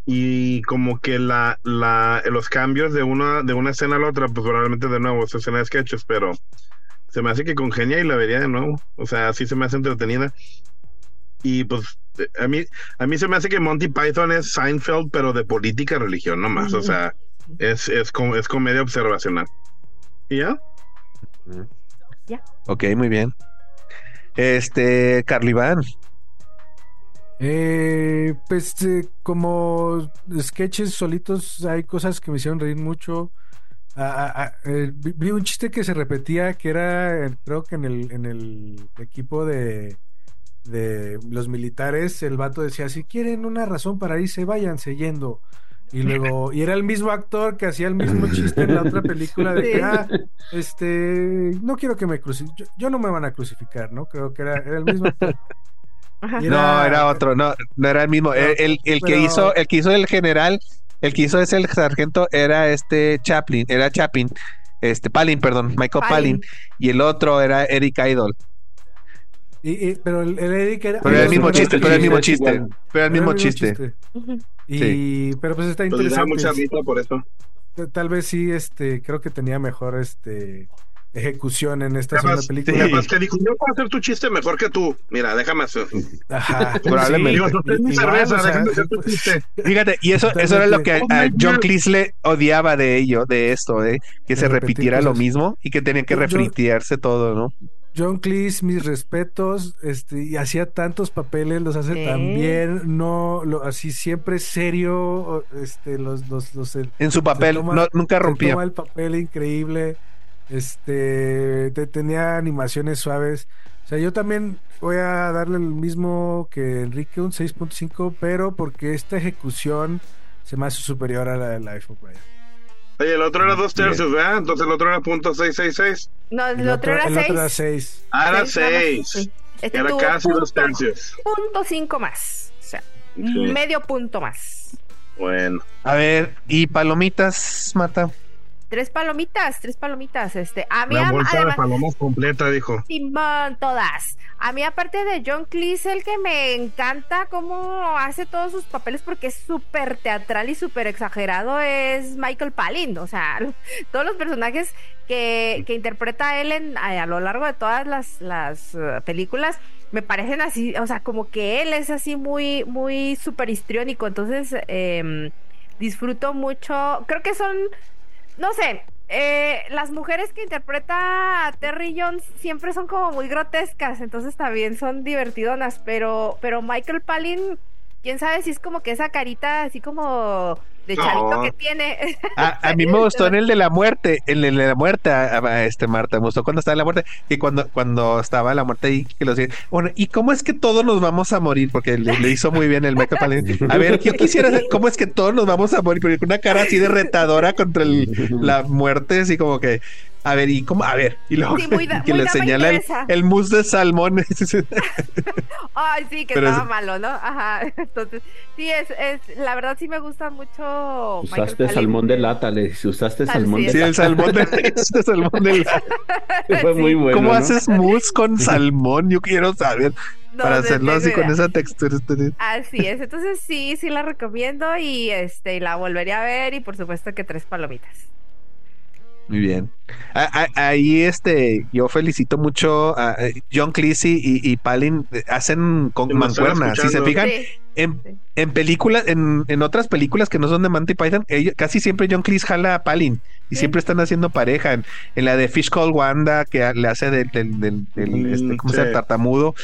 Y como que la, la, los cambios de una, de una escena a la otra, pues probablemente de nuevo, esa escena de sketches, pero se me hace que congenia y la vería de nuevo. O sea, sí se me hace entretenida. Y pues eh, a mí, a mí se me hace que Monty Python es Seinfeld, pero de política y religión nomás. O sea, es, es, com- es comedia observacional. ¿Y ya? Ok, muy bien. Este, Carliván. Eh, pues eh, como sketches solitos hay cosas que me hicieron reír mucho. Ah, ah, ah, eh, vi, un chiste que se repetía que era, eh, creo que en el, en el equipo de, de los militares, el vato decía, si quieren una razón para irse, váyanse yendo. Y luego, y era el mismo actor que hacía el mismo chiste en la otra película de que, ah, este, no quiero que me crucifiquen, yo, yo no me van a crucificar, ¿no? Creo que era, era el mismo actor. No, era otro, no, no era el mismo. El, el- el que pero- hizo, el que hizo el general, el que hizo ese el sargento era este Chaplin, era Chaplin, este Palin, perdón, Michael Palin, Palin. y el otro era Eric Idol. Y, y- pero el, el Eric era, Pero era el mismo chiste, pero era el mismo es chiste, pero el mismo chiste. Y, pero pues está Pues interesante. mucha risa por eso. Tal vez sí, este, creo que tenía mejor este ejecución en esta Capaz, segunda película. capaz que dijo, yo puedo hacer tu chiste mejor que tú. Mira, déjame hacer. Ajá. Probablemente. Digo, sostén mi Igual, cerveza, o sea, déjame hacer tu chiste. Fíjate, y eso, eso era lo que a, a John Cleese le odiaba de ello, de esto, ¿eh? que De se repitiera lo mismo y que tenían que refritearse todo, ¿no? John Cleese, mis respetos, este, y hacía tantos papeles, los hace Sí. tan bien, no, lo, así siempre serio, este, los, los, los, el- En su papel, toma- no, nunca rompía. toma el papel increíble, este, te- tenía animaciones suaves. O sea, yo también voy a darle el mismo que Enrique, un 6.5, pero porque esta ejecución se me hace superior a la de Life of Brian. Oye, el otro era dos tercios, ¿verdad? Entonces el otro era punto seis seis seis. No, el, otro era el otro era 6. 6. Ah, era. Este Era casi dos punto- tercios. Punto cinco más. O sea, Sí. medio punto más. Bueno. A ver, ¿y palomitas, Marta? Tres palomitas, tres palomitas. Este, a mí Una bolsa de además, palomas completa, dijo. Simón, todas. A mí, aparte de John Cleese, el que me encanta cómo hace todos sus papeles porque es súper teatral y súper exagerado es Michael Palin. O sea, todos los personajes que, que interpreta él en, a, a lo largo de todas las, las eh, películas me parecen así, o sea, como que él es así muy, muy súper histriónico. Entonces, em, disfruto mucho. Creo que son no sé, eh, las mujeres que interpreta a Terry Jones siempre son como muy grotescas, entonces también son divertidonas, pero, pero Michael Palin, quién sabe si es como que esa carita así como de No. chavito que tiene. A, a mí me gustó en el de la muerte, en el de la muerte, a, a- este Marta, me gustó cuando estaba en la muerte, y cuando, cuando estaba la muerte ahí, que lo decía, bueno, ¿y cómo es que todos nos vamos a morir? Porque le, le hizo muy bien el Michael Palin. A ver, yo quisiera saber cómo es que todos nos vamos a morir, porque con una cara así de retadora contra el- la muerte, así como que, A ver, ¿y cómo? A ver, y luego Sí, muy da- que muy le señala el, el mousse de salmón. Ay, sí, que Pero estaba es- malo, ¿no? Ajá. Entonces, sí, es, es, la verdad sí me gusta mucho. Usaste salmón de lata, le usaste Sal- salmón sí, de sí, lata. el salmón de, ese salmón de la- Fue muy bueno. ¿Cómo ¿no? haces mousse con salmón? Yo quiero saber. No, para hacerlo así con esa textura. este- Así es, entonces sí, sí la recomiendo y este y la volvería a ver y por supuesto que tres palomitas. Muy bien. A- a- Ahí este, yo felicito mucho a a John Cleese y, y Palin eh, hacen con mancuernas. Si se fijan, Sí, en, Sí. en películas, en, en otras películas que no son de Monty Python, ellos- casi siempre John Cleese jala a Palin y Sí. siempre están haciendo pareja. En, en la de Fish Called Wanda, que a- le hace del, del, del- del, Mm, este, ¿cómo se llama? tartamudo.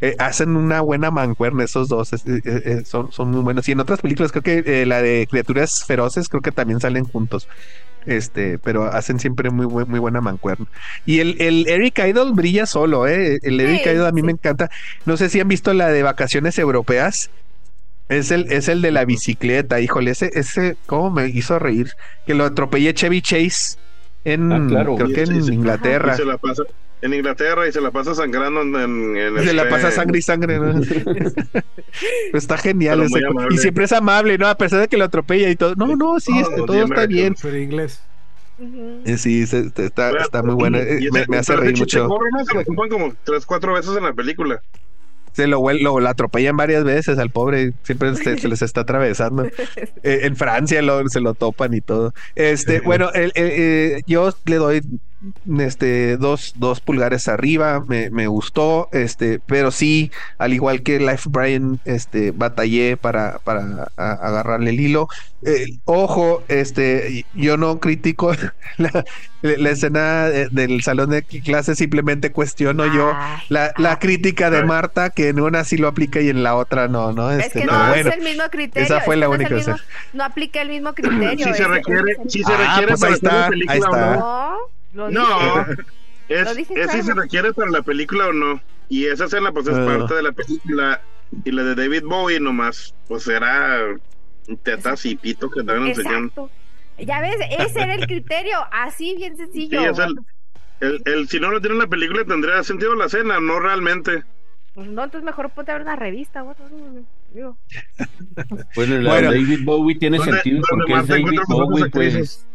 eh, hacen una buena mancuerna esos dos, es- eh, eh, son, son muy buenos. Y en otras películas, creo que eh, la de criaturas feroces, creo que también salen juntos. Este, pero hacen siempre muy, buen- muy buena mancuerna. Y el, el Eric Idle brilla solo, ¿eh? El Eric Sí, Idle a mí sí. me encanta. No sé si han visto la de vacaciones europeas. Es el, es el de la bicicleta, híjole, ese, ese, cómo me hizo reír. Que lo atropellé Chevy Chase en, Ah, claro. creo que en. Inglaterra. Y se la pasa en Inglaterra y se la pasa sangrando en, en, en Y se la este- pasa sangre y sangre. ¿no? Está genial Pero. Y siempre es amable, ¿no? A pesar de que lo atropella y todo. No, no, sí, Oh, este, todo está bien. Pero inglés. Ujú. Eh, Sí, se- este, está, muy bueno. eh, Me, me hace pero reír mucho. Se lo ocupan como tres, cuatro veces en la película. Se lo, vuel- lo, lo atropellan varias veces al pobre, siempre se, se les está atravesando. Eh, en Francia lo- se lo topan y todo. Este, bueno, el- el- eh, yo le doy este dos, dos pulgares arriba, me, me gustó, este, pero sí, al igual que Life Brian, este, batallé para, para a- agarrarle el hilo. Eh, ojo, este, yo no critico la, la escena de- del salón de clases, simplemente cuestiono yo la, la crítica de Marta, que en una sí lo aplica y en la otra no, ¿no? es Este, que pero no bueno. es el mismo criterio. esa fue es la que no es única el mismo- no aplica el mismo criterio. Si se requiere, si se Ah, requiere pues para ahí está, ahí película está. no. No, es, si se requiere para la película o no. Y esa escena pues es parte de la película. Y la de David Bowie nomás, pues era tetas y pito que estaban enseñando. Ya ves, ese era el criterio, así bien sencillo. el, el, el- si no lo tiene en la película tendría sentido la escena, no realmente. Pues no, entonces mejor ponte a ver una revista. Bueno, no, digo. Bueno, la Bueno. de David Bowie tiene ¿Dónde- sentido porque es David Bowie, pues.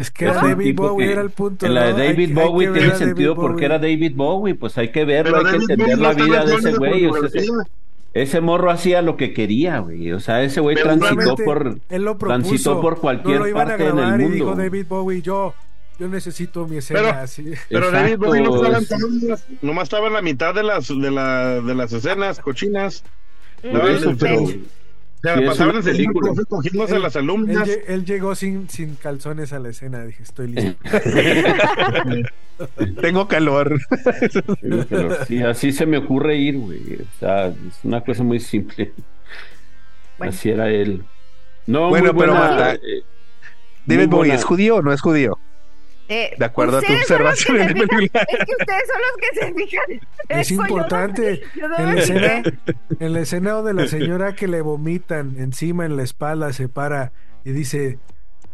Es que Es era David Bowie, que- era el punto. En la de ¿no? Hay- David hay Bowie tiene sentido porque era David Bowie, pues hay que verlo, Pero hay que entender Bowie la no vida de ese güey. o sea, ese, morro hacía lo que quería, güey. O sea, ese güey transitó por... él lo transitó por cualquier no lo iban parte a en el grabar y mundo. dijo David Bowie, yo, yo necesito mi escena Pero- así. Pero David Bowie no estaba en nomás estaba en la mitad de las de, la, de las escenas cochinas. Por eso, pero- Se la Sí, pasaban cogiéndose a las Él, alumnas. él llegó sin, sin calzones a la escena, dije, estoy listo. Tengo calor. Sí, así se me ocurre ir, güey. O sea, es una cosa muy simple. Bueno. Así era él. No, Bueno, muy pero buena, Marta, eh, David Bowie. ¿es judío o no es judío? Eh, De acuerdo a tu observación en fijan- película. Es que ustedes son los que se fijan. Es eso, yo no- importante. yo no En la, escena, en la escena donde la señora que le vomitan encima en la espalda se para y dice,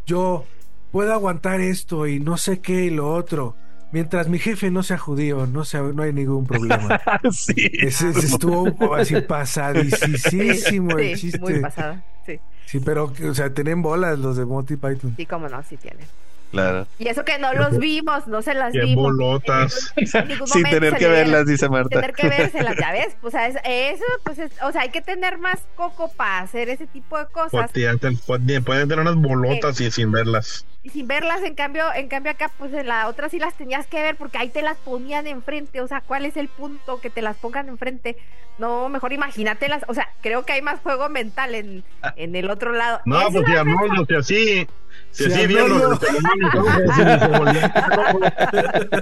yo puedo aguantar esto y no sé qué y lo otro. Mientras mi jefe no sea judío, no, sea, no hay ningún problema. sí. Ese, ese estuvo así pasadísimo el Sí, chiste. muy pasada. Sí, Sí, pero, o sea, tienen bolas los de Monty Python. sí, cómo no, sí tienen. Claro. Y eso que no los vimos, no se las Qué vimos. bolotas. En ningún Sin tener que verlas, dice Marta. tener que vérselas, ya ves, pues a eso, eso, pues es- o sea, hay que tener más coco para hacer ese tipo de cosas Pues, pueden pueden tener unas bolotas y sin verlas. y sin verlas, en cambio, en cambio acá, pues en la otra sí las tenías que ver porque ahí te las ponían enfrente, o sea, ¿cuál es el punto que te las pongan enfrente? No, mejor imagínatelas, o sea, creo que hay más juego mental en, en el otro lado. No, Eso pues Arnoldo, si así, si Si así Arnoldo- los se volvía loco.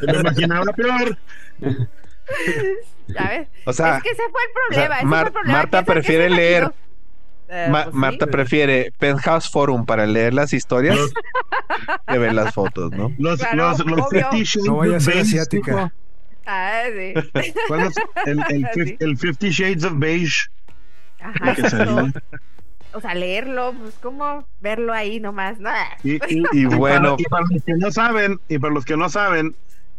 Se me imaginaba peor. ya ves. O sea, es que ese fue el o problema. sea, ese Mar- fue el problema. Marta prefiere leer- Eh, Ma- pues sí. Marta prefiere Penthouse Forum para leer las historias Los- que ver las fotos, ¿no? Los, Claro, los, los obvio. Fifty Shades No vaya a of ser Beige, asiática. Ah, sí. ¿Cuál es? El, el, fif- Sí. el Fifty Shades of Beige. Ajá. O sea, leerlo, pues como verlo ahí nomás, ¿no? Y, y- Y bueno, y para los que no saben, y para los que no saben,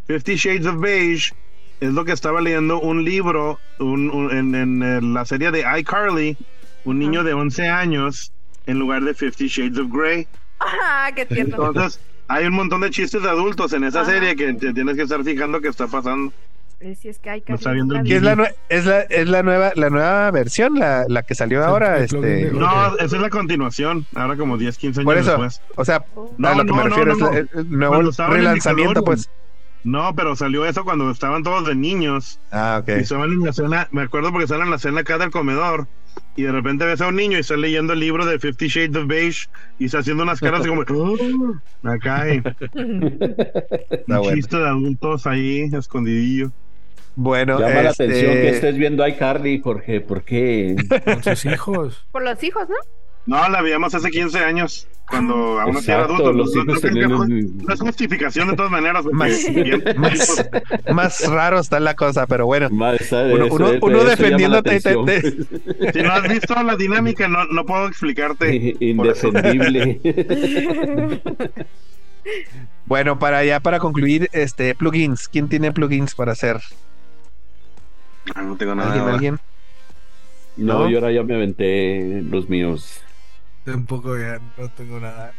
Fifty Shades of Beige es lo que estaba leyendo un libro un- un- en, en, la serie de iCarly, un niño de 11 años en lugar de Fifty Shades of Grey. Ah, qué tierno. Entonces, hay un montón de chistes de adultos en esa Ajá. serie que te tienes que estar fijando que está pasando. Eh, Si es que hay que Lo está viendo el ¿qué es la, es la, es la nueva la nueva versión, la, la que salió ahora, el plugin este, No, esa es la continuación, ahora como 10, 15 años por eso, después. o sea, No, a lo que no, me no, refiero no, es la- el, el nuevo relanzamiento, pues. No, pero salió eso cuando estaban todos de niños. Ah, ok. Y estaban en la cena, me acuerdo porque estaban en la cena acá del comedor. Y de repente ves a un niño y está leyendo el libro de Fifty Shades of Beige y está haciendo unas caras como "Oh", acá y Está un bueno. chiste de adultos ahí escondidillo. Bueno, Llama la este, atención que estés viendo iCarly, Jorge, ¿por qué? Con sus hijos. Por los hijos, ¿no? No, la veíamos hace 15 años, cuando aún así era adulto. los No- hijos no, es justificación de todas maneras. porque Más- bien- más, más raro está la cosa, pero bueno. Uno- uno- eso- uno defendiéndote, te-. Si no has visto la dinámica, no, no puedo explicarte. por. Indefendible. Bueno, para ya para concluir, este plugins, ¿quién tiene plugins para hacer? No tengo nada. ¿Alguien, alguien? No, ¿No? yo ahora ya me aventé los míos. Tampoco ya no tengo nada.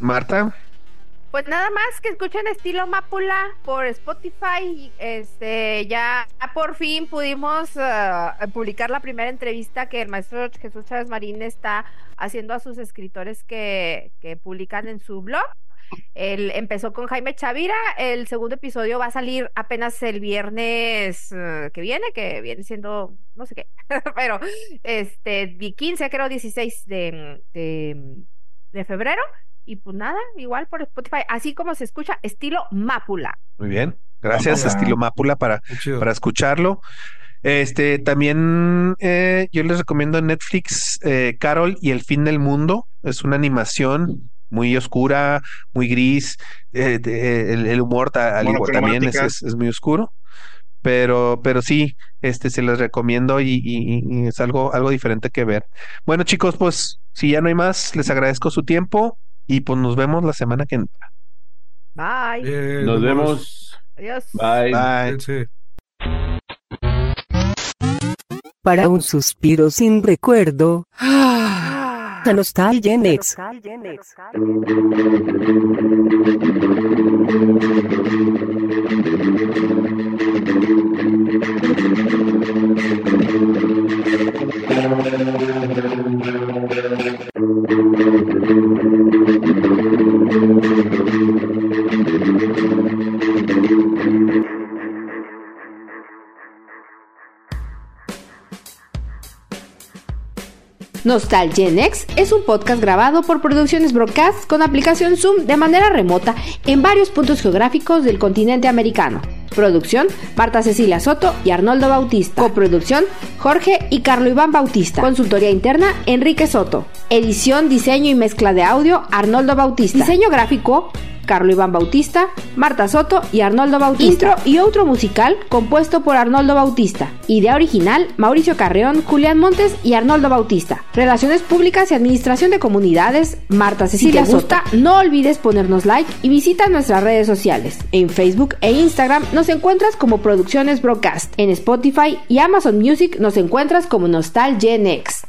Marta, Pues nada más que escuchen estilo Mápula por Spotify. Este, ya por fin pudimos eh, publicar la primera entrevista que el maestro Jesús Chávez Marín está haciendo a sus escritores que, que publican en su blog. Él empezó con Jaime Chavira. El segundo episodio va a salir apenas el viernes eh, que viene, que viene siendo no sé qué, pero este di- 15, creo 16 de, de, de febrero. Y pues nada, igual por Spotify, así como se escucha, estilo Mápula. muy bien. Gracias, Mápula. estilo Mápula, para, para escucharlo. Este, también eh, yo les recomiendo en Netflix eh, Carol y el fin del mundo. Es una animación muy oscura, muy gris. eh, el, el humor ta- al igual también es, es- es muy oscuro. Pero, pero sí, este se les recomiendo y, y- y es algo, algo diferente que ver. Bueno, chicos, pues si ya no hay más, les agradezco su tiempo y pues nos vemos la semana que entra. Bye. Eh, Nos vemos. Adiós. Bye. Bye. Para un suspiro sin recuerdo. La nostalgia en ex. Nostalgenex es un podcast grabado por Producciones Broadcast con aplicación Zoom de manera remota en varios puntos geográficos del continente americano. Producción, Marta Cecilia Soto y Arnoldo Bautista. Coproducción, Jorge y Carlo Iván Bautista. Consultoría interna, Enrique Soto. Edición, diseño y mezcla de audio, Arnoldo Bautista. Diseño gráfico, Carlo Iván Bautista, Marta Soto y Arnoldo Bautista. Intro y otro musical compuesto por Arnoldo Bautista. Idea original, Mauricio Carreón, Julián Montes y Arnoldo Bautista. Relaciones públicas y administración de comunidades, Marta Cecilia si te gusta, no olvides ponernos like y visita nuestras redes sociales. En Facebook e Instagram nos encuentras como Producciones Broadcast. En Spotify y Amazon Music nos encuentras como Nostalgenex.